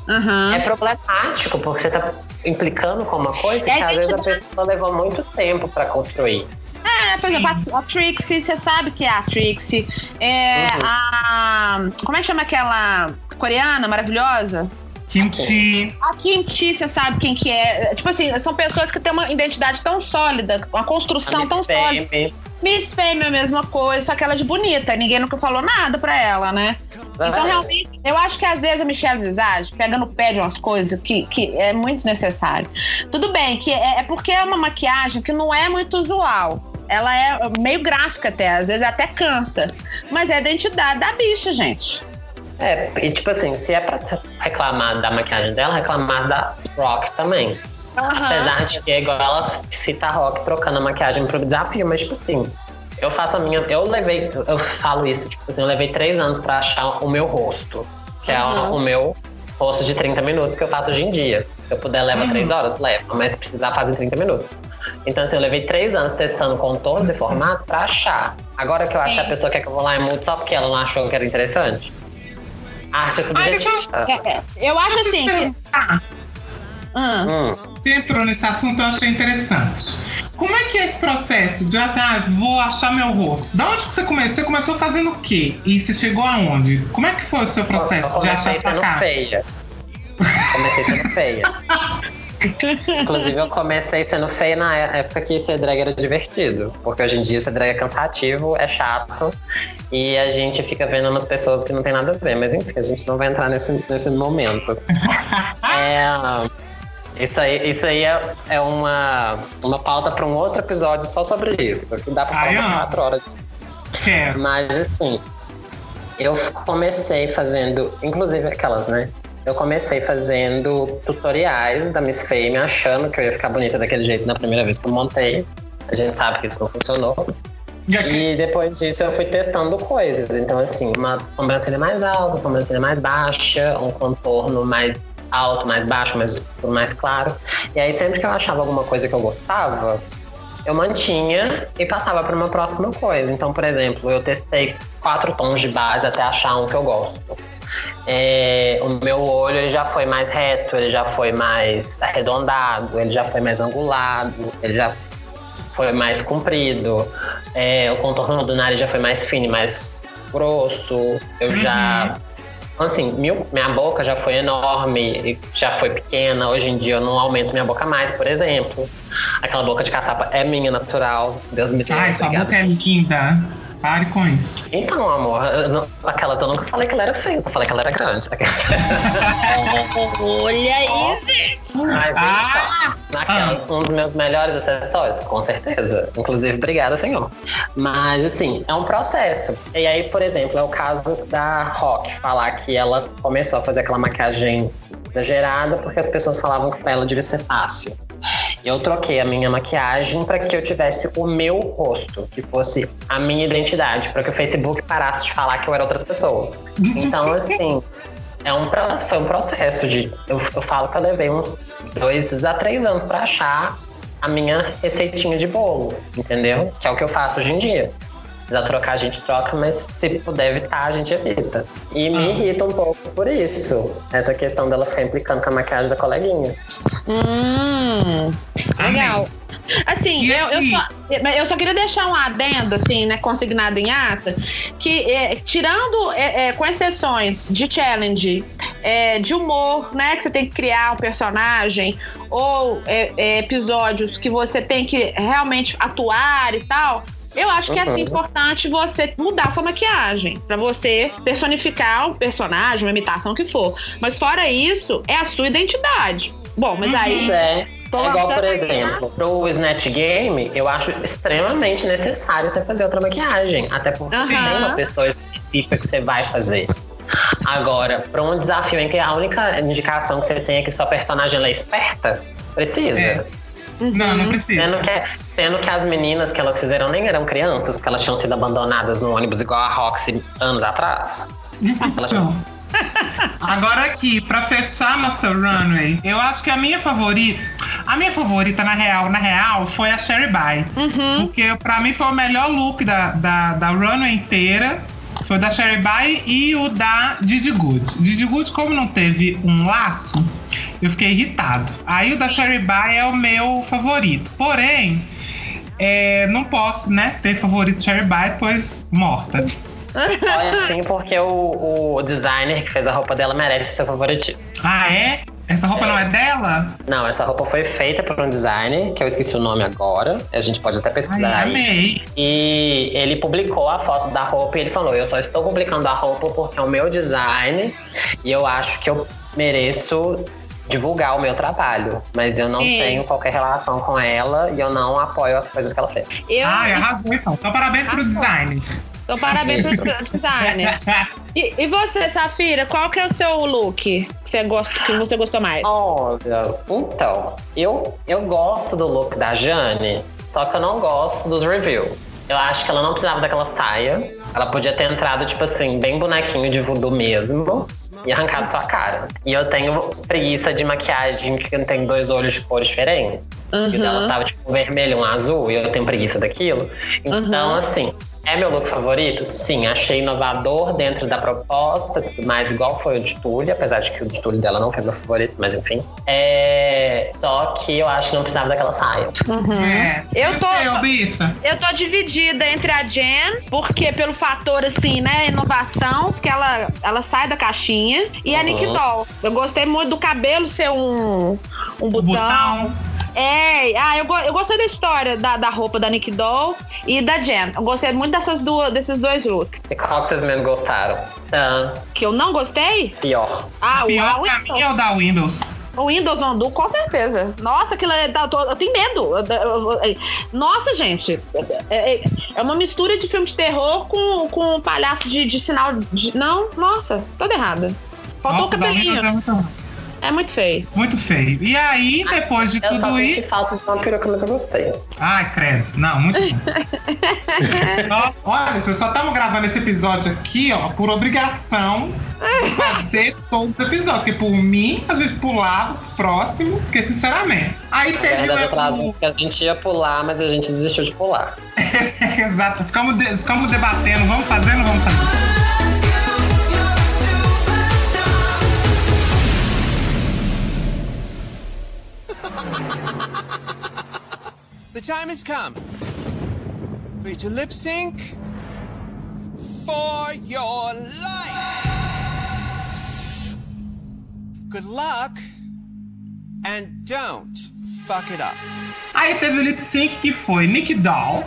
Aham. é problemático, porque você tá implicando com uma coisa É que às vezes a pessoa levou muito tempo pra construir. É, por exemplo, a, a Trixie, você sabe que é a Trixie. É Uhum. a. Como é que chama aquela coreana maravilhosa? Kimchi. A Kimchi, você sabe quem que é. Tipo assim, são pessoas que têm uma identidade tão sólida, uma construção tão Miss sólida. Fame, Miss Fame é a mesma coisa, só que ela é de bonita. Ninguém nunca falou nada pra ela, né? Então, é. realmente, eu acho que às vezes a Michelle Visage pega no pé de umas coisas que, que é muito necessário. Tudo bem, que é, é porque é uma maquiagem que não é muito usual. Ela é meio gráfica até, às vezes até cansa. Mas é a identidade da bicha, gente. É, e tipo assim, se é pra reclamar da maquiagem dela, reclamar da Rock também. Apesar de que é igual ela cita a Rock trocando a maquiagem pro desafio, mas tipo assim, eu faço a minha. Eu levei, eu falo isso, tipo assim, eu levei três anos pra achar o meu rosto. Que é o meu rosto de 30 minutos que eu faço hoje em dia. Se eu puder, leva três horas, leva, mas se precisar, faz em 30 minutos. Então, assim, eu levei três anos testando contornos e formatos pra achar. Agora que eu acho, a pessoa quer que eu vou lá e mudo só porque ela não achou que era interessante. Arte é subjetiva. É, é, eu acho assim. que- Ah, Ah. Hum. você entrou nesse assunto, eu achei interessante. Como é que é esse processo de assim, ah, vou achar meu rosto? Da onde que você começou? Você começou fazendo o quê? E você chegou aonde? Como é que foi o seu processo eu de achar comecei sua sendo cara? feia. Comecei sendo feia. [LAUGHS] Inclusive, eu comecei sendo feia na época que ser drag era divertido. Porque hoje em dia ser drag é cansativo, é chato. E a gente fica vendo umas pessoas que não tem nada a ver. Mas enfim, a gente não vai entrar nesse, nesse momento. [LAUGHS] É, isso aí, isso aí é, é uma, uma pauta para um outro episódio só sobre isso. Que dá pra falar umas quatro horas. Quero. Mas assim, eu comecei fazendo, inclusive aquelas, né? Eu comecei fazendo tutoriais da Miss Fame, achando que eu ia ficar bonita daquele jeito na primeira vez que eu montei. A gente sabe que isso não funcionou. E depois disso eu fui testando coisas. Então, assim, uma sobrancelha mais alta, uma sobrancelha mais baixa, um contorno mais alto, mais baixo, mais escuro, mais claro. E aí, sempre que eu achava alguma coisa que eu gostava, eu mantinha e passava para uma próxima coisa. Então, por exemplo, eu testei quatro tons de base até achar um que eu gosto. É, o meu olho ele já foi mais reto, ele já foi mais arredondado, ele já foi mais angulado, ele já foi mais comprido. É, o contorno do nariz já foi mais fino e mais grosso. Eu já. Assim, meu- minha boca já foi enorme, já foi pequena. Hoje em dia eu não aumento minha boca mais, por exemplo. Aquela boca de caçapa é minha natural. Deus me livre. Ai, sua boca é linda. Pare com isso. Então, amor, eu não- aquelas eu nunca falei que ela era feia, eu falei que ela era grande. [LAUGHS] Olha aí, gente. Ai, Ah! Naquelas, um dos meus melhores acessórios, com certeza. Inclusive, obrigada, senhor. Mas, assim, é um processo. E aí, por exemplo, é o caso da Rock falar que ela começou a fazer aquela maquiagem exagerada porque as pessoas falavam que pra ela devia ser fácil. Eu troquei a minha maquiagem para que eu tivesse o meu rosto, que fosse a minha identidade, para que o Facebook parasse de falar que eu era outras pessoas. [LAUGHS] Então, assim, é um, foi um processo de. Eu, eu falo que eu levei uns dois a três anos para achar a minha receitinha de bolo, entendeu? Que é o que eu faço hoje em dia. Se quiser trocar, a gente troca, mas se puder evitar, a gente evita. E me irrita um pouco por isso, essa questão dela ficar implicando com a maquiagem da coleguinha. Hum, legal. Assim, eu, eu, só, eu só queria deixar um adendo, assim, né, consignado em ata, que é, tirando, é, é, com exceções de challenge, é, de humor, né, que você tem que criar um personagem, ou é, é, episódios que você tem que realmente atuar e tal, eu acho que é assim, Uhum. importante você mudar sua maquiagem, pra você personificar um personagem, uma imitação, o que for. Mas fora isso, é a sua identidade. Bom, mas aí... Pois é. É igual, por aí, exemplo, pro Snatch Game, eu acho extremamente necessário você fazer outra maquiagem. Até porque Aham. tem uma pessoa específica que você vai fazer. Agora, para um desafio em que a única indicação que você tem é que sua personagem é esperta, precisa. É. Não, não precisa. Sendo que, sendo que as meninas que elas fizeram nem eram crianças, que elas tinham sido abandonadas no ônibus igual a Roxy anos atrás. Elas Então, [LAUGHS] agora aqui, pra fechar nossa runway, eu acho que a minha favorita. A minha favorita, na real, na real, foi a Sherry Bye. Porque pra mim foi o melhor look da, da, da runway inteira. Foi o da Sherry Bye e o da Didi Good. Didi Good, como não teve um laço, eu fiquei irritado. Aí o da Sherry Bye é o meu favorito. Porém, é, não posso, né, ter favorito Sherry Bye, pois morta. Olha sim, porque o, o designer que fez a roupa dela merece seu favoritismo. Ah, é? Essa roupa É. não é dela? Não, essa roupa foi feita por um designer, que eu esqueci o nome agora. A gente pode até Ai, pesquisar aí. amei. E ele publicou a foto da roupa e ele falou: Eu só estou publicando a roupa porque é o meu design e eu acho que eu mereço divulgar o meu trabalho. Mas eu não Sim. tenho qualquer relação com ela e eu não apoio as coisas que ela fez. Eu, Ai, arrasou então. Então, parabéns pro design. Então, parabéns Isso. pro designer. E, e você, Safira, qual que é o seu look que você, gosta, que você gostou mais? Olha, então, eu, eu gosto do look da Jane, só que eu não gosto dos reviews. Eu acho que ela não precisava daquela saia. Ela podia ter entrado, tipo assim, bem bonequinho de voodoo mesmo. E arrancado sua cara. E eu tenho preguiça de maquiagem que tem dois olhos de cores diferentes. O vestido dela tava tipo um vermelho, um azul, e eu tenho preguiça daquilo. Então, assim, é meu look favorito? Sim, achei inovador dentro da proposta, tudo mais, igual foi o de Tully, apesar de que o de Tully dela não foi meu favorito, mas enfim. É... Só que eu acho que não precisava daquela saia. É. Eu tô- bicha? Eu tô dividida entre a Jen, porque pelo fator, assim, né, inovação, porque ela, ela sai da caixinha, e a Uhum. Nick Doll. Eu gostei muito do cabelo ser um, um botão. botão. É, ah, eu, go- eu gostei da história da, da roupa da Nick Doll e da Jen. Eu gostei muito dessas duas, desses dois looks. E qual que vocês menos gostaram? Ah, Que eu não gostei? pior. Ah, o, Pior pra mim é o da Windows. O Windows On Do, com certeza. Nossa, aquilo é. tá- tô- Eu tenho medo. Nossa, gente. É, é- é uma mistura de filme de terror com, com um palhaço de, de sinal de. Não, nossa, toda errada. Faltou Nossa, o cabelinho. É muito. É feio. muito feio. E aí, depois de Eu tudo isso. falta de uma peruca, mas eu gostei. Ai, credo. Não, muito. [LAUGHS] Ó, Olha, só estamos gravando esse episódio aqui, ó, por obrigação de fazer todos os episódios. Porque por mim, a gente pulava pro próximo, porque sinceramente. Aí teve verdade, eu falava o. que a gente ia pular, mas a gente desistiu de pular. [LAUGHS] Exato, ficamos, de- ficamos debatendo, vamos fazer ou não vamos fazer? The time has come for you to lip sync for your life. Good luck and don't fuck it up. Aí teve o lip sync que foi Nick Doll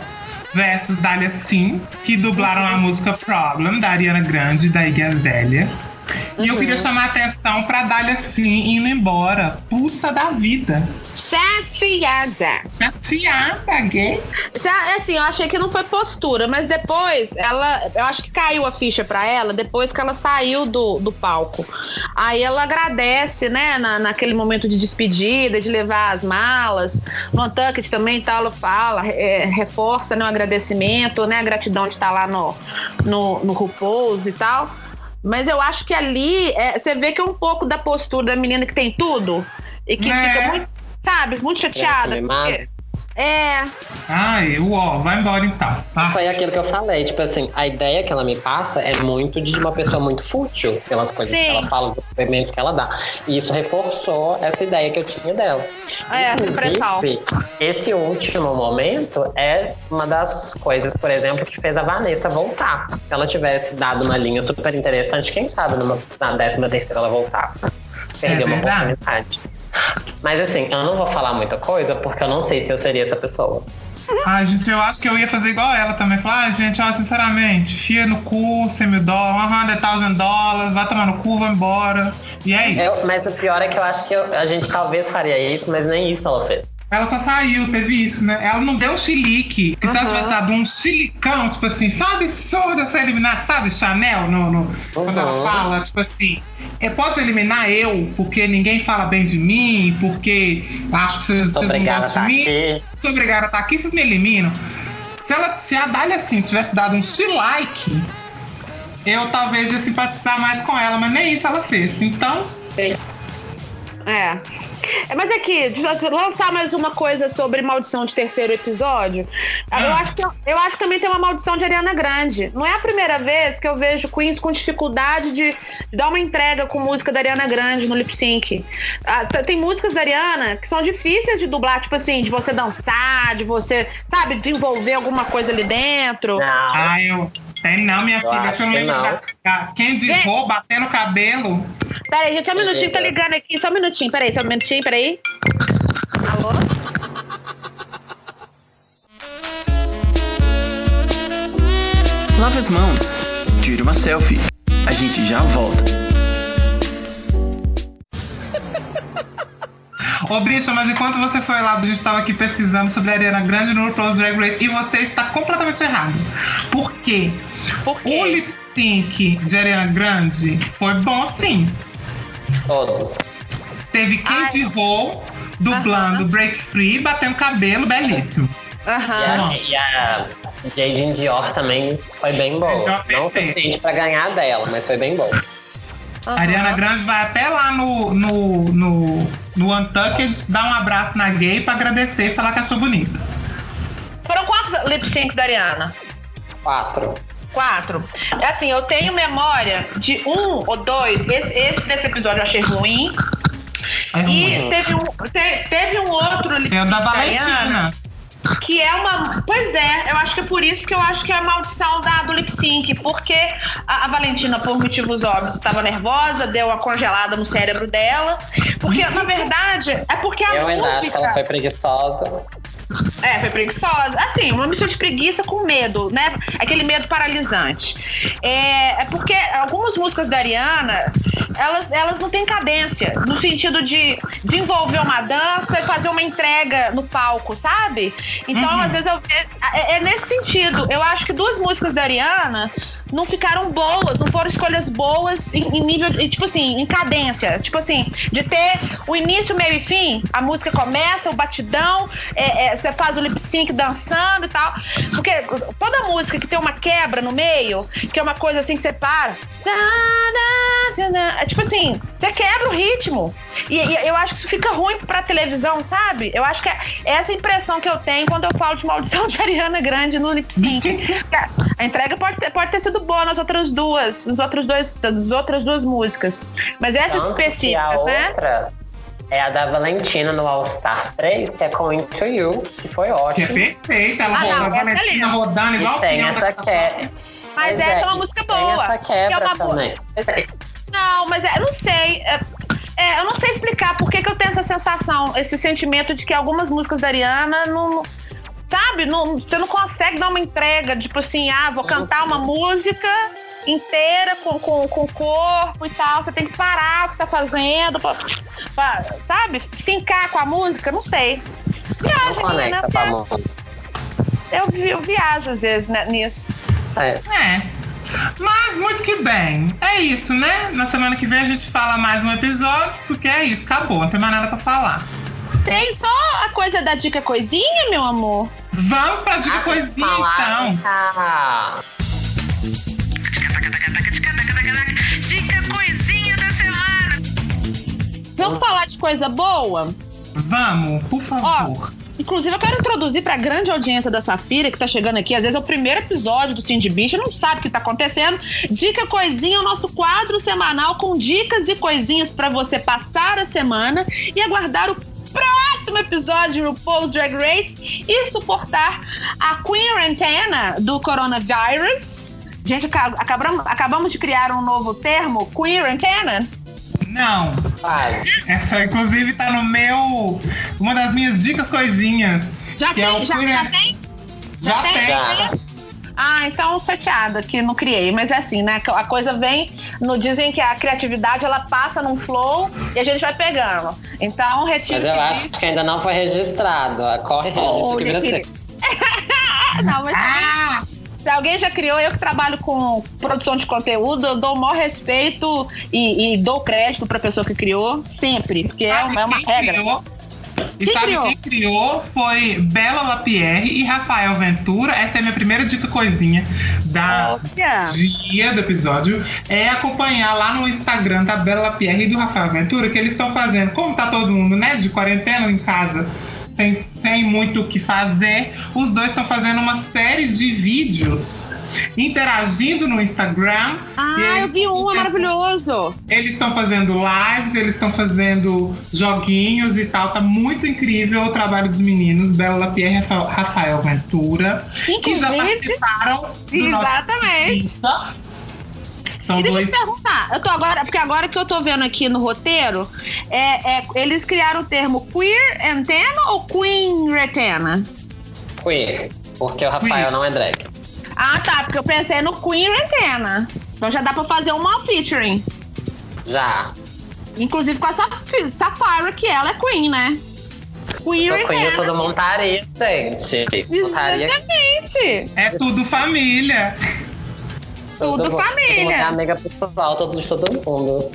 versus Dália Sim, que dublaram a música Problem da Ariana Grande e da Iggy Azalea. E eu queria chamar a atenção pra Dália Sim indo embora. Puta da vida. Chateada. Chateada, gay. Tá, Assim, eu achei que não foi postura, mas depois ela. Eu acho que caiu a ficha pra ela depois que ela saiu do, do palco. Aí ela agradece, né, na, naquele momento de despedida, de levar as malas. No Untucked também e tal, ela fala, é, reforça né, o agradecimento, né, a gratidão de estar lá no, no, no RuPaul's e tal. Mas eu acho que ali é, você vê que é um pouco da postura da menina que tem tudo e que É. fica muito, sabe, muito chateada. mimada. porque- É, Ai, uó, vai embora então. Tá? Foi aquilo que eu falei, tipo assim, a ideia que ela me passa é muito de uma pessoa muito fútil, pelas coisas Sim. que ela fala, dos depoimentos que ela dá. E isso reforçou essa ideia que eu tinha dela. É, essa impressão. Inclusive, esse último momento é uma das coisas, por exemplo, que fez a Vanessa voltar. Se ela tivesse dado uma linha super interessante, quem sabe numa, na décima terceira ela voltar. Perdeu uma verdade. oportunidade. Mas assim, eu não vou falar muita coisa porque eu não sei se eu seria essa pessoa. Ai, gente, eu acho que eu ia fazer igual ela também. Falar, ah, gente, ó, sinceramente, fia no cu, 100 mil dólares, 100 mil dólares, vai tomar no cu, vai embora. E é isso. Eu- mas o pior é que eu acho que eu- a gente talvez faria isso, mas nem isso ela fez. Ela só saiu, teve isso, né? Ela não deu chilique. Porque se ela tivesse dado um chilicão, tipo assim, só absurdo ser eliminado, sabe? Chanel, no, no- quando ela Uhum. fala, tipo assim, eu posso eliminar eu, porque ninguém fala bem de mim, porque acho que vocês, vocês não gostam de mim. aqui. Sou obrigada a estar aqui, vocês me eliminam. Se, ela, se a Dália, assim, tivesse dado um like, eu talvez ia simpatizar mais com ela, mas nem isso ela fez. Então, É. É, Mas aqui, deixa eu lançar mais uma coisa sobre maldição de terceiro episódio. Eu, Ah. acho que, eu acho que também tem uma maldição de Ariana Grande. Não é a primeira vez que eu vejo Queens com dificuldade de, de dar uma entrega com música da Ariana Grande no lip sync. Ah, tem músicas da Ariana que são difíceis de dublar, tipo assim, de você dançar, de você, sabe, de envolver alguma coisa ali dentro. Não. ah, eu. Tem não, minha Eu filha, acho você não que lembra não. da- da Candy Gente. Ho batendo cabelo. Peraí, gente, só um minutinho, tá ligando aqui, só um minutinho, peraí, só um minutinho, peraí. Alô? Lave as mãos. Tire uma selfie. A gente já volta. Ô, Bricha, mas enquanto você foi lá, a gente tava aqui pesquisando sobre a Ariana Grande no RuPaul's Drag Race e você está completamente errado. Por quê? Por O quê? lip sync de Ariana Grande foi bom sim. Todos. Teve Candy Ho dublando Break Free, batendo cabelo, belíssimo. E Aham. a, e a Jade Dior também foi bem boa. Não o suficiente pra ganhar dela, mas foi bem boa. A Ariana Grande vai até lá no, no, no no Untucked, dar um abraço na gay pra agradecer e falar que achou bonito. Foram quantos lip syncs da Ariana? Quatro. Quatro. É Assim, eu tenho memória de um ou dois. Esse, esse desse episódio eu achei ruim. É E ruim. teve um, te- teve um outro lip É o da. Valentina. Que é uma. Pois é, eu acho que é por isso que eu acho que é a maldição da, do lip sync. Porque a, a Valentina, por motivos óbvios, estava nervosa, deu uma congelada no cérebro dela. Porque, na verdade, é porque a Eu ainda acho que música. ela foi preguiçosa. É, foi preguiçosa. Assim, uma mistura de preguiça com medo, né? Aquele medo paralisante. É, é porque algumas músicas da Ariana, elas, elas não têm cadência, no sentido de desenvolver uma dança e fazer uma entrega no palco, sabe? Então, às vezes, eu, é, é nesse sentido. Eu acho que duas músicas da Ariana não ficaram boas, não foram escolhas boas em, em nível, de, tipo assim, em cadência. Tipo assim, de ter o início, meio e fim, a música começa, o batidão, é, é, você faz o lip sync dançando e tal. Porque toda música que tem uma quebra no meio, que é uma coisa assim que você para. É tipo assim, você quebra o ritmo. E, e eu acho que isso fica ruim pra televisão, sabe? Eu acho que é essa impressão que eu tenho quando eu falo de maldição [LAUGHS] de Ariana Grande no lip sync. A entrega pode ter, pode ter sido boa nas outras duas, nas outras, dois, nas outras duas músicas. Mas essas Tanto específicas, né? outra é a da Valentina no All Stars 3, que é com Into You, que foi Que é ótimo. perfeita. Ela Ah, não, roda, a é Valentina linda. rodando igual E tem essa quebra. Mas Pois essa é uma música boa. Tem essa que é quebra uma boa- também. Não, mas é, eu não sei. É, é, eu não sei explicar por que, que eu tenho essa sensação, esse sentimento de que algumas músicas da Ariana não. Sabe? Não, você não consegue dar uma entrega, tipo assim, ah, vou cantar uma música inteira com, com, com corpo e tal. Você tem que parar o que você tá fazendo, pra, pra, sabe? Sincar com a música, não sei. Não Viagem, né? Eu, vi- eu viajo às vezes né, nisso. É. É. Mas muito que bem. É isso, né? Na semana que vem a gente fala mais um episódio, porque é isso, acabou, não tem mais nada pra falar. Tem só a coisa da dica coisinha, meu amor? Vamos pra dica coisinha então. Ah, Dica coisinha da semana. Vamos falar de coisa boa? Vamos, por favor. Inclusive, eu quero introduzir para a grande audiência da Safira, que tá chegando aqui. Às vezes é o primeiro episódio do Cindy Bicha, não sabe o que tá acontecendo. Dica Coisinha é o nosso quadro semanal com dicas e coisinhas para você passar a semana e aguardar o próximo episódio de RuPaul's Drag Race e suportar a quarentena do coronavírus. Gente, aca- acabamos, acabamos de criar um novo termo, quarentena. Não. faz. Essa, inclusive, tá no meu. Uma das minhas dicas coisinhas. Já Que é tem, o já, Queer- já tem? Já tem. Já. Ah, então chateada que não criei. Mas é assim, né? A coisa vem. No, dizem que a criatividade ela passa num flow e a gente vai pegando. Então, retiro. Mas eu que acho que ainda não foi registrado. Corre registro Olha, que [LAUGHS] não, mas Ah! se alguém já criou, eu que trabalho com produção de conteúdo, eu dou o maior respeito e, e dou crédito pra pessoa que criou, sempre. Porque é, uma- é uma regra. Criou? E Quem sabe criou? quem criou foi Bela Lapierre e Rafael Ventura. Essa é a minha primeira dica coisinha da Olha. dia do episódio. É acompanhar lá no Instagram da Bela Lapierre e do Rafael Ventura, que eles estão fazendo, como tá todo mundo, né, de quarentena em casa, sem, sem muito o que fazer, os dois estão fazendo uma série de vídeos interagindo no Instagram. Ah, eu vi um, é maravilhoso. eles estão fazendo lives, eles estão fazendo joguinhos e tal. Tá muito incrível o trabalho dos meninos, Bela Lapierre e Rafael- Ventura, que já Inclusive- participaram do nosso Exatamente. Lista. São E deixa eu dois. te perguntar, eu tô agora, porque agora que eu tô vendo aqui no roteiro, é, é- eles criaram o termo queer antena ou queen retena? Queer. Porque o Rafael Queer. não é drag. Ah, tá, porque eu pensei no queen retena. Então já dá pra fazer uma featuring. Já. Inclusive com a Saf- Safira, que ela é queen, né? Queen Sou queer, retena. todo montaria, gente. Montaria Exatamente. É tudo família. Tudo mundo- família. É amiga pessoal, todo, de todo mundo.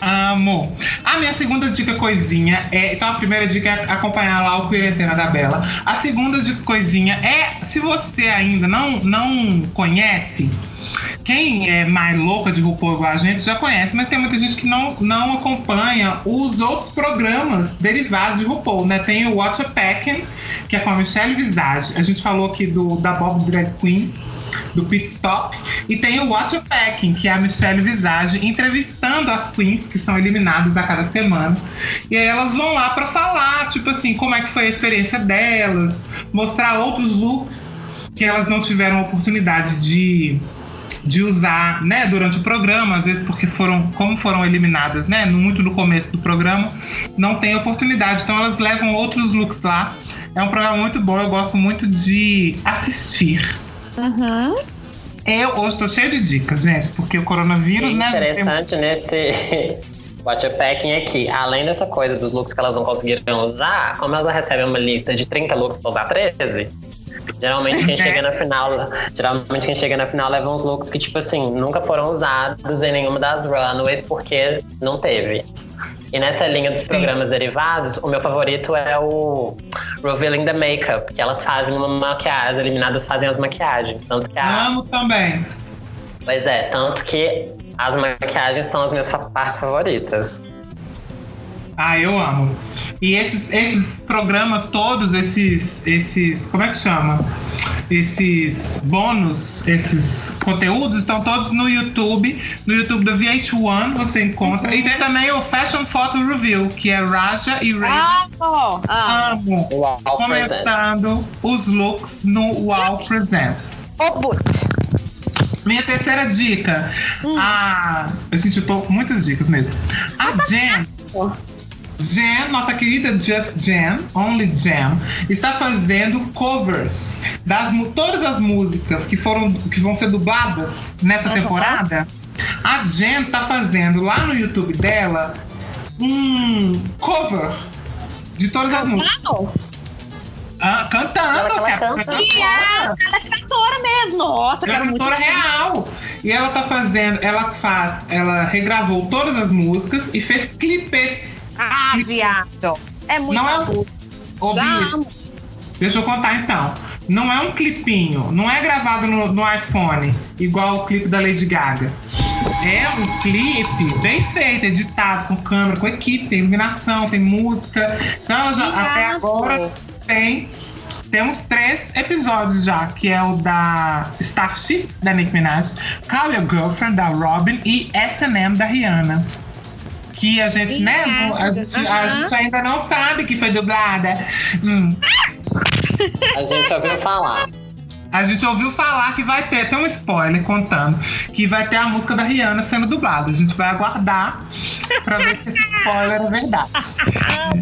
Amo. A minha segunda dica coisinha é. Então, a primeira dica é acompanhar lá o Quarentena da Bela. A segunda dica coisinha é: se você ainda não, não conhece, quem é mais louca de RuPaul igual a gente já conhece, mas tem muita gente que não, não acompanha os outros programas derivados de RuPaul, né? Tem o Watch a Packin', que é com a Michelle Visage. A gente falou aqui do, da Bob Drag Queen, do Pit Stop. E tem o Watch a Packing, que é a Michelle Visage entrevistando as queens que são eliminadas a cada semana. E aí elas vão lá para falar, tipo assim, como é que foi a experiência delas, mostrar outros looks que elas não tiveram oportunidade de de usar, né, durante o programa, às vezes porque foram, como foram eliminadas, né, muito no começo do programa, não tem oportunidade, então elas levam outros looks lá. É um programa muito bom, eu gosto muito de assistir. Uhum. Eu hoje tô cheio de dicas, gente, porque o coronavírus, E né? interessante nesse [LAUGHS] Watch a Packing aqui, além dessa coisa dos looks que elas não conseguiram usar, como elas recebem uma lista de 30 looks pra usar 13, geralmente quem [LAUGHS] chega na final, geralmente quem chega na final leva uns looks que, tipo assim, nunca foram usados em nenhuma das runways porque não teve. E nessa linha dos programas derivados, o meu favorito é o Revealing the Makeup, que elas fazem uma maquiagem, as eliminadas fazem as maquiagens. Tanto que a, Amo também. Pois é, tanto que as maquiagens são as minhas partes favoritas. Ah, eu amo. E esses, esses programas todos, esses, esses. Como é que chama? Esses bônus, esses conteúdos estão todos no YouTube. No YouTube da VH1 você encontra. E tem também o Fashion Photo Review, que é Raja e Ray. Amo! Ah, Amo. Uau, Começando os looks no Wow Presents. o boot. Minha terceira dica. A. Gente, eu tô com muitas dicas mesmo. A Jen. Jen, nossa querida Just Jen, Only Jen, está fazendo covers das todas as músicas que foram que vão ser dubladas nessa temporada. A Jen tá fazendo lá no YouTube dela um cover de todas as músicas. Ah, cantando, Ela- ela que a canta. pessoa tá e a, ela é cantora mesmo. Nossa, ela é cantora real. E ela tá fazendo, ela faz, ela regravou todas as músicas e fez clipes. Ah, viado. É muito Não é. Ô, bicho, deixa eu contar então. Não é um clipinho, não é gravado no, no iPhone, igual o clipe da Lady Gaga. É um clipe bem feito, editado, com câmera, com equipe, tem iluminação, tem música. Então ela já, até agora tem. Temos três episódios já, que é o da Starship, da Nicki Minaj, Call Your Girlfriend, da Robin, e S&M, da Rihanna. Que a gente, né, Viado. a gente, a Aham. gente ainda não sabe que foi dublada. Hum. A gente ouviu falar. A gente ouviu falar que vai ter, tem um spoiler contando, que vai ter a música da Rihanna sendo dublada. A gente vai aguardar pra ver se esse spoiler é verdade.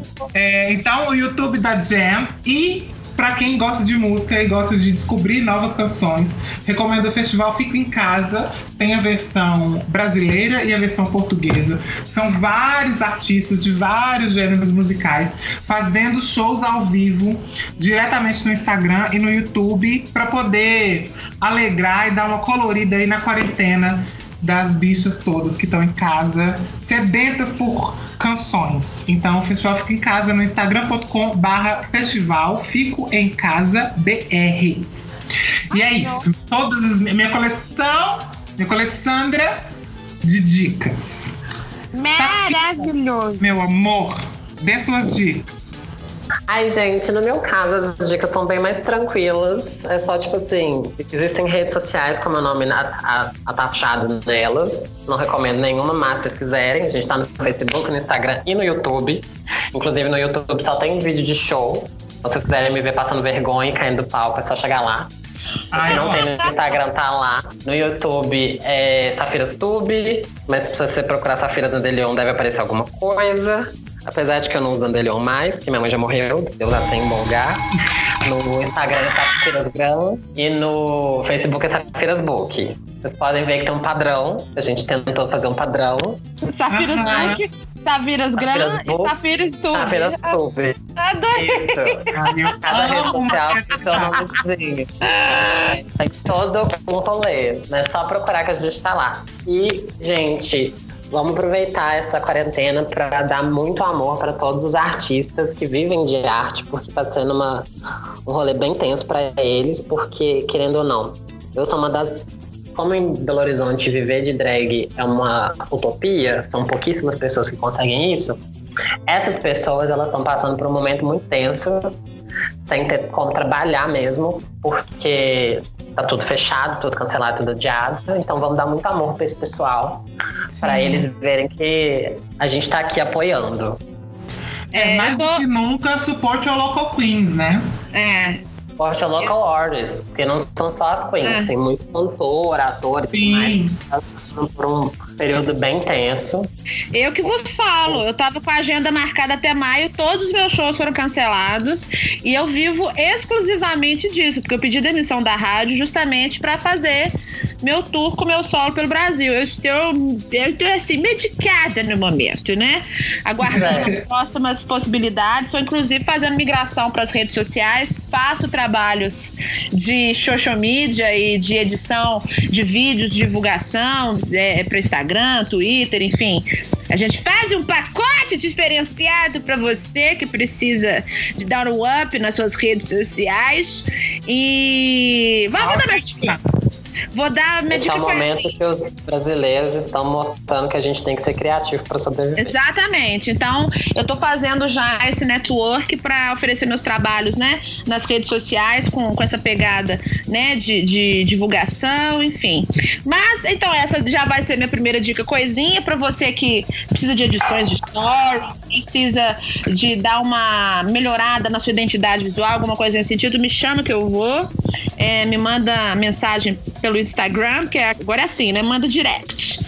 [LAUGHS] É, então, o YouTube da Jam e pra quem gosta de música e gosta de descobrir novas canções, recomendo o festival Fico em Casa. Tem a versão brasileira e a versão portuguesa. São vários artistas de vários gêneros musicais fazendo shows ao vivo diretamente no Instagram e no YouTube para poder alegrar e dar uma colorida aí na quarentena das bichas todas que estão em casa, sedentas por canções. Então o festival fica em casa no instagram.com barra festival Fico em Casa BR. E é isso. Todas as minha coleção, minha coleçandra de dicas. Maravilhoso. Meu amor, dê suas dicas. Ai, gente, no meu caso, as dicas são bem mais tranquilas. É só, tipo assim, existem redes sociais com meu nome atachado nelas. Não recomendo nenhuma, mas se vocês quiserem, a gente tá no Facebook, no Instagram e no YouTube. Inclusive, no YouTube só tem vídeo de show. Se vocês quiserem me ver passando vergonha e caindo do palco, é só chegar lá. Ai, não tem no Instagram, tá lá. No YouTube é Safiras Tube, mas se você procurar Safira Dandelion, deve aparecer alguma coisa. Apesar de que eu não uso Dandelion mais, porque minha mãe já morreu, Deus já tem um bom lugar. No Instagram é Safiras Gram e no Facebook é Safiras Book. Vocês podem ver que tem um padrão. A gente tentou fazer um padrão. Safiras. Black, Safiras Gran Safiras e Book, Safiras Tube. Safiras Tube. Adorei. Isso. Cada rede social tem seu nomezinho. Tem todo um rolê. É só procurar que a gente tá lá. E, gente, vamos aproveitar essa quarentena para dar muito amor para todos os artistas que vivem de arte, porque tá sendo uma, um rolê bem tenso para eles, porque, querendo ou não, eu sou uma das como em Belo Horizonte viver de drag é uma utopia, são pouquíssimas pessoas que conseguem isso, essas pessoas elas estão passando por um momento muito tenso, sem ter como trabalhar mesmo, porque tá tudo fechado, tudo cancelado, tudo adiado. Então vamos dar muito amor para esse pessoal, para eles verem que a gente tá aqui apoiando. É, mais do que nunca, suporte ao Local Queens, né? É. Suporte ao local artists, porque não são só as queens, É. tem muito cantor, ator e tudo mais. Tá por um período bem tenso. Eu que vos falo, eu tava com a agenda marcada até maio, todos os meus shows foram cancelados e eu vivo exclusivamente disso, porque eu pedi demissão da rádio justamente pra fazer meu tour com meu solo pelo Brasil. Eu estou, eu estou assim, medicada no momento, né? Aguardando É. as próximas possibilidades. Estou, inclusive, fazendo migração para as redes sociais, faço trabalhos de social media e de edição de vídeos, divulgação é, para Instagram, Twitter, enfim. A gente faz um pacote diferenciado para você que precisa de dar um up nas suas redes sociais. E vamos dar minha dica. Vou dar minha Esse é dica o pra- momento que os brasileiros estão mostrando que a gente tem que ser criativo para sobreviver. Exatamente. Então, eu tô fazendo já esse network para oferecer meus trabalhos, né, nas redes sociais com, com essa pegada, né, de, de divulgação, enfim. Mas então essa já vai ser minha primeira dica coisinha para você que precisa de edições de stories, precisa de dar uma melhorada na sua identidade visual, alguma coisa nesse sentido, me chama que eu vou. É, me manda mensagem pelo Instagram, que é- agora é assim, né? Manda direct.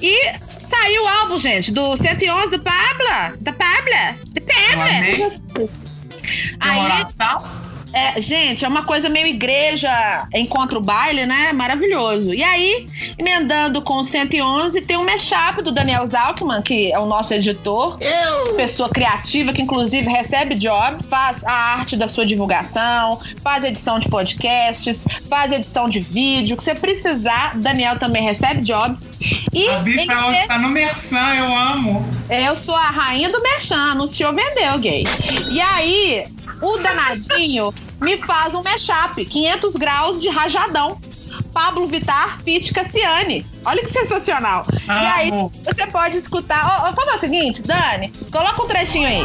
E saiu o álbum, gente, do 111 do Pabla. Da Pabla. Da. Pabla. Aí, oração? É, gente, é uma coisa meio igreja, encontro baile, né? Maravilhoso. E aí, emendando com o 111, tem um mashup do Daniel Zalkman, que é o nosso editor, pessoa criativa que inclusive recebe jobs, faz a arte da sua divulgação, faz edição de podcasts, faz edição de vídeo, que você precisar, Daniel também recebe jobs. E A bicha hoje tá no Merchan, eu amo. eu sou a rainha do merchan, anunciou, vendeu, gay. E aí, o danadinho me faz um mashup, 500 graus de rajadão. Pablo Vittar, Fit Cassiane. Olha que sensacional. E aí, Amo. você pode escutar. Ó, vamos fazer o seguinte, Dani, coloca um trechinho aí.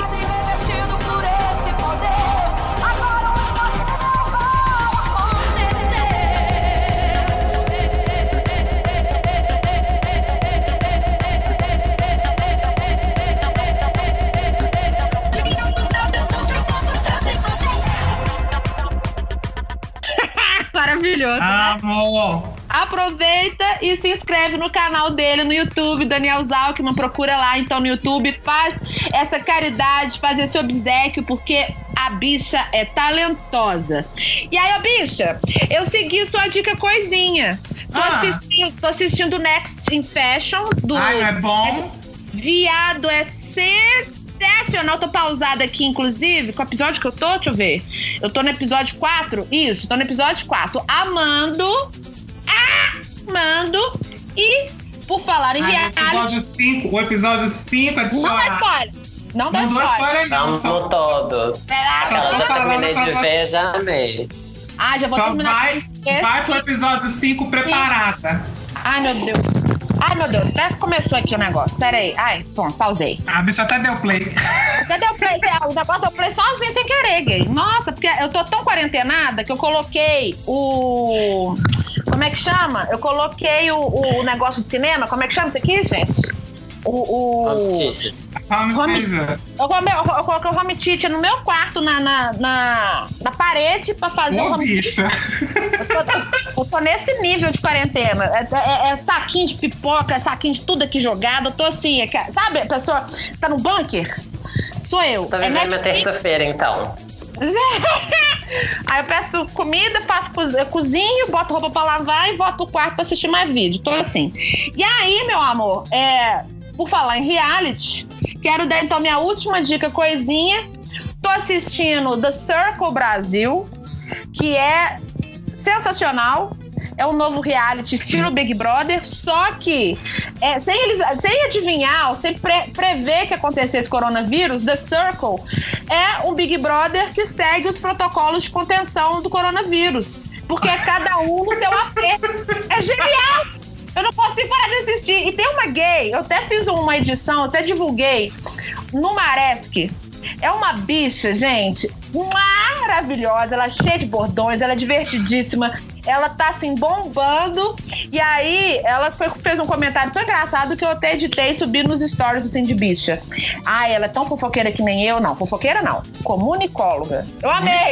Maravilhoso. né? Amo. Aproveita e se inscreve no canal dele no YouTube, Daniel Zalkman. Procura lá então no YouTube. Faz essa caridade, faz esse obsequio, porque a bicha é talentosa. E aí, ó, bicha, eu segui sua dica coisinha. Tô, Ah. assistindo, tô assistindo Next in Fashion do. Ai, não é bom? Viado, é sensacional. Tô pausada aqui, inclusive, com o episódio que eu tô, deixa eu ver. Eu tô no episódio 4. Isso, tô no episódio 4. Amando. Amando. E, por falar em Ai, o reality. episódio 5, o episódio 5 é de Não dá chorar. spoiler. Não dá Não spoiler. spoiler, não. Vamos Só, todos. Caraca. Tô já terminei pra de você. ver, já amei. Ah, já vou só terminar. vai, vai pro episódio 5 preparada. Ai, meu Deus. Ai, meu Deus. Até começou aqui o negócio. Pera aí. Ai, bom, pausei. A bicha até deu play. Até deu play, [LAUGHS] o negócio deu play sozinho sem querer, gay. Nossa, porque eu tô tão quarentenada que eu coloquei o. Como é que chama? Eu coloquei o, o negócio de cinema. Como é que chama isso aqui, gente? O. o... Vamos, Tite. Home Home- Theater. Eu, eu, eu coloquei o home theater no meu quarto, na, na, na, na parede, pra fazer o Ô, home bicha. eu tô, eu tô nesse nível de quarentena. É, é- é saquinho de pipoca, é saquinho de tudo aqui jogado. Eu tô assim, é que- sabe? A pessoa tá no bunker? Sou eu. Tô É vivendo minha Netflix. terça-feira, então. [LAUGHS] Aí eu peço comida, faço cozi- eu cozinho, boto roupa pra lavar e volto pro quarto pra assistir mais vídeo. Tô assim. E aí, meu amor, é, por falar em reality, quero dar então minha última dica coisinha. Tô assistindo The Circle Brasil, que é sensacional. É um novo reality estilo Big Brother, só que é, sem, eles, sem adivinhar, sem pre- prever que acontecesse coronavírus, The Circle é um Big Brother que segue os protocolos de contenção do coronavírus. porque é cada um no seu aperto. É genial! Eu não consigo parar de assistir. E tem uma gay, eu até fiz uma edição, até divulguei, no Maresc. É uma bicha, gente, maravilhosa. Ela é cheia de bordões, ela é divertidíssima. Ela tá assim bombando. E aí, ela foi- fez um comentário tão engraçado que eu até editei e subi nos stories do Cindy Bicha. Ai, ela é tão fofoqueira que nem eu. Não, fofoqueira não. Comunicóloga. Eu amei!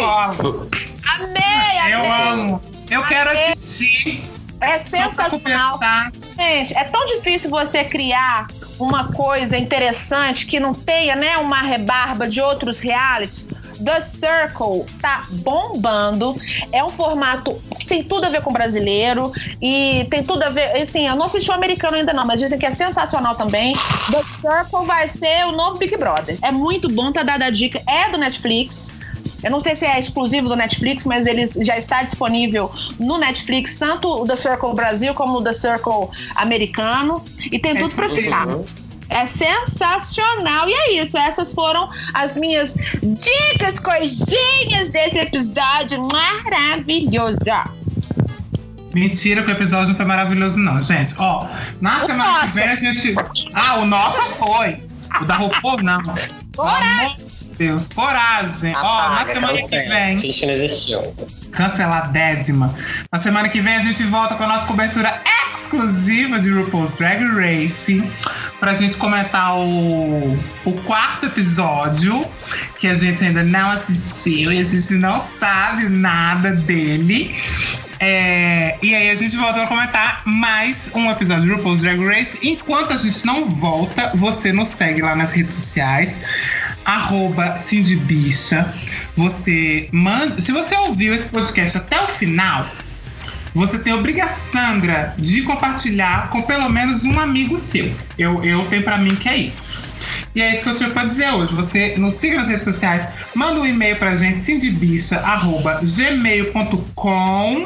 Amei, amei! Eu amo. Eu quero Amei. assistir. É sensacional. Gente, é tão difícil você criar uma coisa interessante que não tenha, né, uma rebarba de outros realities. The Circle tá bombando. É um formato que tem tudo a ver com brasileiro e tem tudo a ver. Assim, eu não assisti o americano ainda não, mas dizem que é sensacional também. The Circle vai ser o novo Big Brother. É muito bom, tá dada a dica. É do Netflix. Eu não sei se é exclusivo do Netflix, mas ele já está disponível no Netflix, tanto o The Circle Brasil como o The Circle americano. E tem tudo pra ficar. É sensacional. E é isso. Essas foram as minhas dicas, coisinhas desse episódio maravilhoso. Mentira que o episódio não foi maravilhoso, não, gente. Ó, na O semana que nosso. vem a gente. Ah, o nosso foi. O da RuPaul, não. De Deus, coragem. Ó, na semana que vem. Que não existiu. canceladésima. Na semana que vem a gente volta com a nossa cobertura exclusiva de RuPaul's Drag Race pra gente comentar o, o quarto episódio que a gente ainda não assistiu e a gente não sabe nada dele. É, e aí a gente volta a comentar mais um episódio de RuPaul's Drag Race. Enquanto a gente não volta, você nos segue lá nas redes sociais arroba. Você manda. Se você ouviu esse podcast até o final, você tem obrigação, de compartilhar com pelo menos um amigo seu. Eu, eu tenho pra mim que é isso. E é isso que eu tinha pra dizer hoje. Você nos siga nas redes sociais, manda um e-mail pra gente, cindybicha.gmail.com.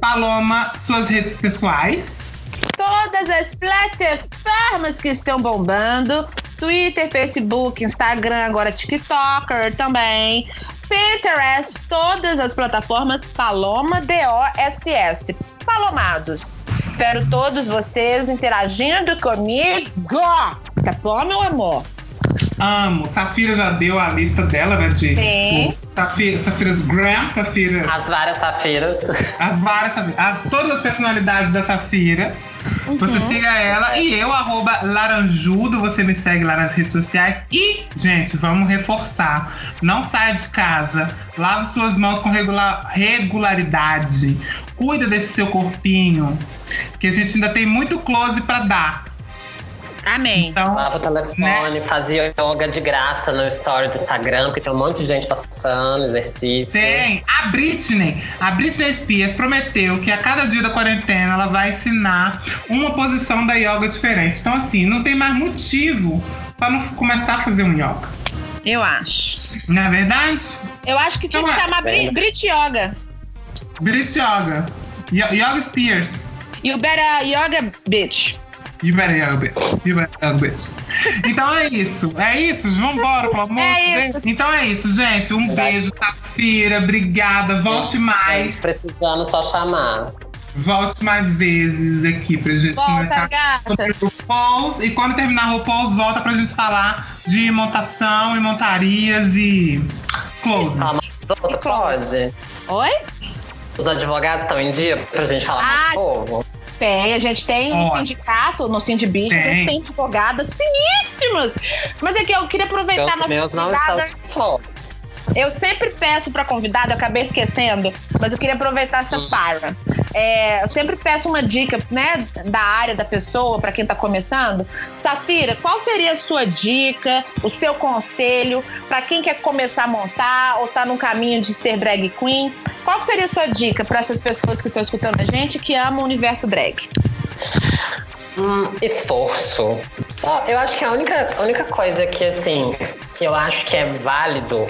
Paloma, suas redes pessoais. Todas as plataformas que estão bombando: Twitter, Facebook, Instagram, agora TikToker também. Pinterest, todas as plataformas Paloma D-O-S-S. Palomados. Espero todos vocês interagindo comigo. Tá bom, meu amor? Amo. Safira já deu a lista dela, né? De Sim. Safira, Safira's Gram, Safira. As várias safiras. As várias, as, todas as personalidades da Safira. Você siga ela e eu, arroba Laranjudo, você me segue lá nas redes sociais. E, gente, vamos reforçar. Não saia de casa. Lave suas mãos com regula- regularidade. Cuida desse seu corpinho. Que a gente ainda tem muito close pra dar. Amém. Então, Lava o telefone, fazia yoga de graça no story do Instagram, porque tem um monte de gente passando, exercício. Tem. A Britney, a Britney Spears prometeu que a cada dia da quarentena ela vai ensinar uma posição da yoga diferente. Então, assim, não tem mais motivo pra não começar a fazer um yoga. Eu acho. Não é verdade? Eu acho que tinha que Então, chamar Bri- bem. Brit Yoga. Brit Yoga. Yo- Yoga Spears. You better yoga, bitch. You better yoga bitch. You better yoga bitch. Então é isso. É isso. Vambora, pelo amor É de. Deus. Então é isso, gente. Um beijo, Safira. Obrigada. Volte mais. Gente, precisando só chamar. Volte mais vezes aqui pra gente Volta, comentar gata. sobre RuPaul's. E quando terminar RuPaul's, volta pra gente falar de montação e montarias e closes. Fala, doutor, pode? Oi? Os advogados estão em dia pra gente falar Ah, com o povo? Tem, a gente tem no Ó. sindicato, no Sindbicho, a Tem. gente tem advogadas finíssimas. Mas é que eu queria aproveitar os nossa meus não estão de fora. Eu sempre peço pra convidada, eu acabei esquecendo, mas eu queria aproveitar essa Safira. É, eu sempre peço uma dica, né, da área da pessoa, pra quem tá começando. Safira, qual seria a sua dica, o seu conselho pra quem quer começar a montar ou tá no caminho de ser drag queen? Qual que seria a sua dica pra essas pessoas que estão escutando a gente que amam o universo drag? Hum, esforço. Só, eu acho que a única, a única coisa que, assim, que eu acho que é válido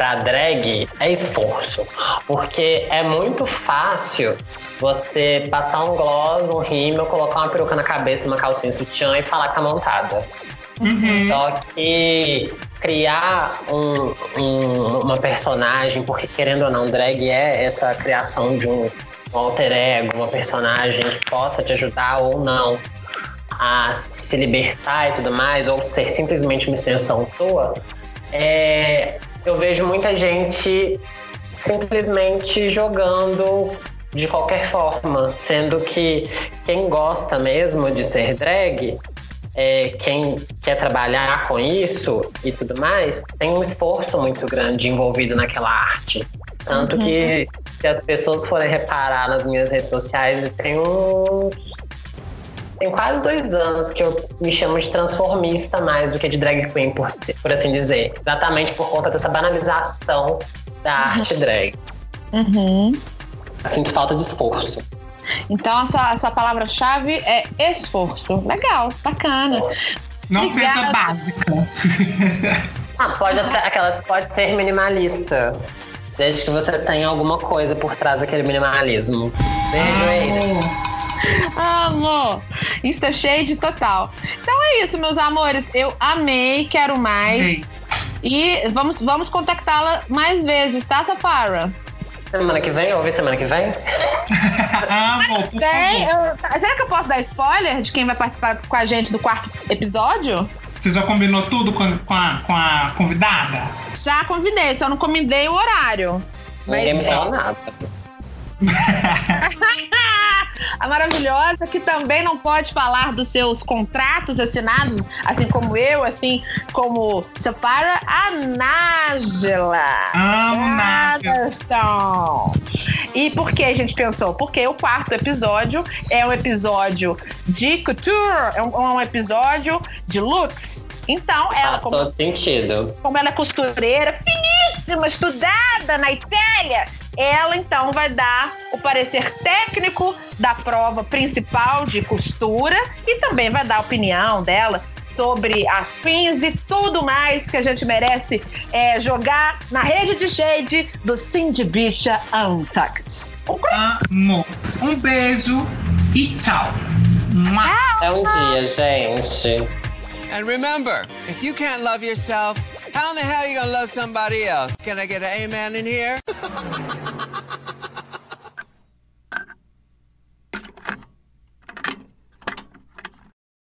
pra drag é esforço. Porque é muito fácil você passar um gloss, um rímel, colocar uma peruca na cabeça, uma calcinha sutiã e falar que tá montada. Uhum. Só que criar um, um- uma personagem, porque querendo ou não, drag é essa criação de um, um alter ego, uma personagem que possa te ajudar ou não a se libertar e tudo mais, ou ser simplesmente uma extensão tua, é, eu vejo muita gente simplesmente jogando de qualquer forma, sendo que quem gosta mesmo de ser drag, é, quem quer trabalhar com isso e tudo mais, tem um esforço muito grande envolvido naquela arte. Tanto que se as pessoas forem reparar nas minhas redes sociais, tem uns tem quase dois anos que eu me chamo de transformista mais do que de drag queen, por, por assim dizer. Exatamente por conta dessa banalização da arte drag. Uhum. Sinto falta de esforço. Então a sua, a sua palavra-chave é esforço. Legal, bacana. Não seja Obrigada. básica. [LAUGHS] Ah, pode até, aquelas, pode ser minimalista. Desde que você tenha alguma coisa por trás daquele minimalismo. Beijo aí. [LAUGHS] Amor, Insta shade total. Então é isso, meus amores. Eu amei, quero mais. Amei. E vamos, vamos contactá-la mais vezes, tá, Safara? Semana que vem, ouve semana que vem? [LAUGHS] Amo, por Tem, favor. eu- será que eu posso dar spoiler de quem vai participar com a gente do quarto episódio? Você já combinou tudo com, com a, com a convidada? Já convidei, só não convidei o horário. Ninguém me é. falou nada. [LAUGHS] a maravilhosa que também não pode falar dos seus contratos assinados, assim como eu, assim como Safara, a Nájila. Amo, Nájila. Anderson. E por que a gente pensou? Porque o quarto episódio é um episódio de couture, é um, é um episódio de looks. Então, ela, Faz como todo sentido. como ela é costureira finíssima, estudada na Itália, ela então vai dar o parecer técnico da prova principal de costura e também vai dar a opinião dela sobre as pins e tudo mais que a gente merece é, jogar na rede de shade do Cindy Bicha Untucked. Amo. Um beijo e tchau. Até um dia, gente. And remember, if you can't love yourself, how in the hell are you gonna love somebody else? Can I get an amen in here? [LAUGHS]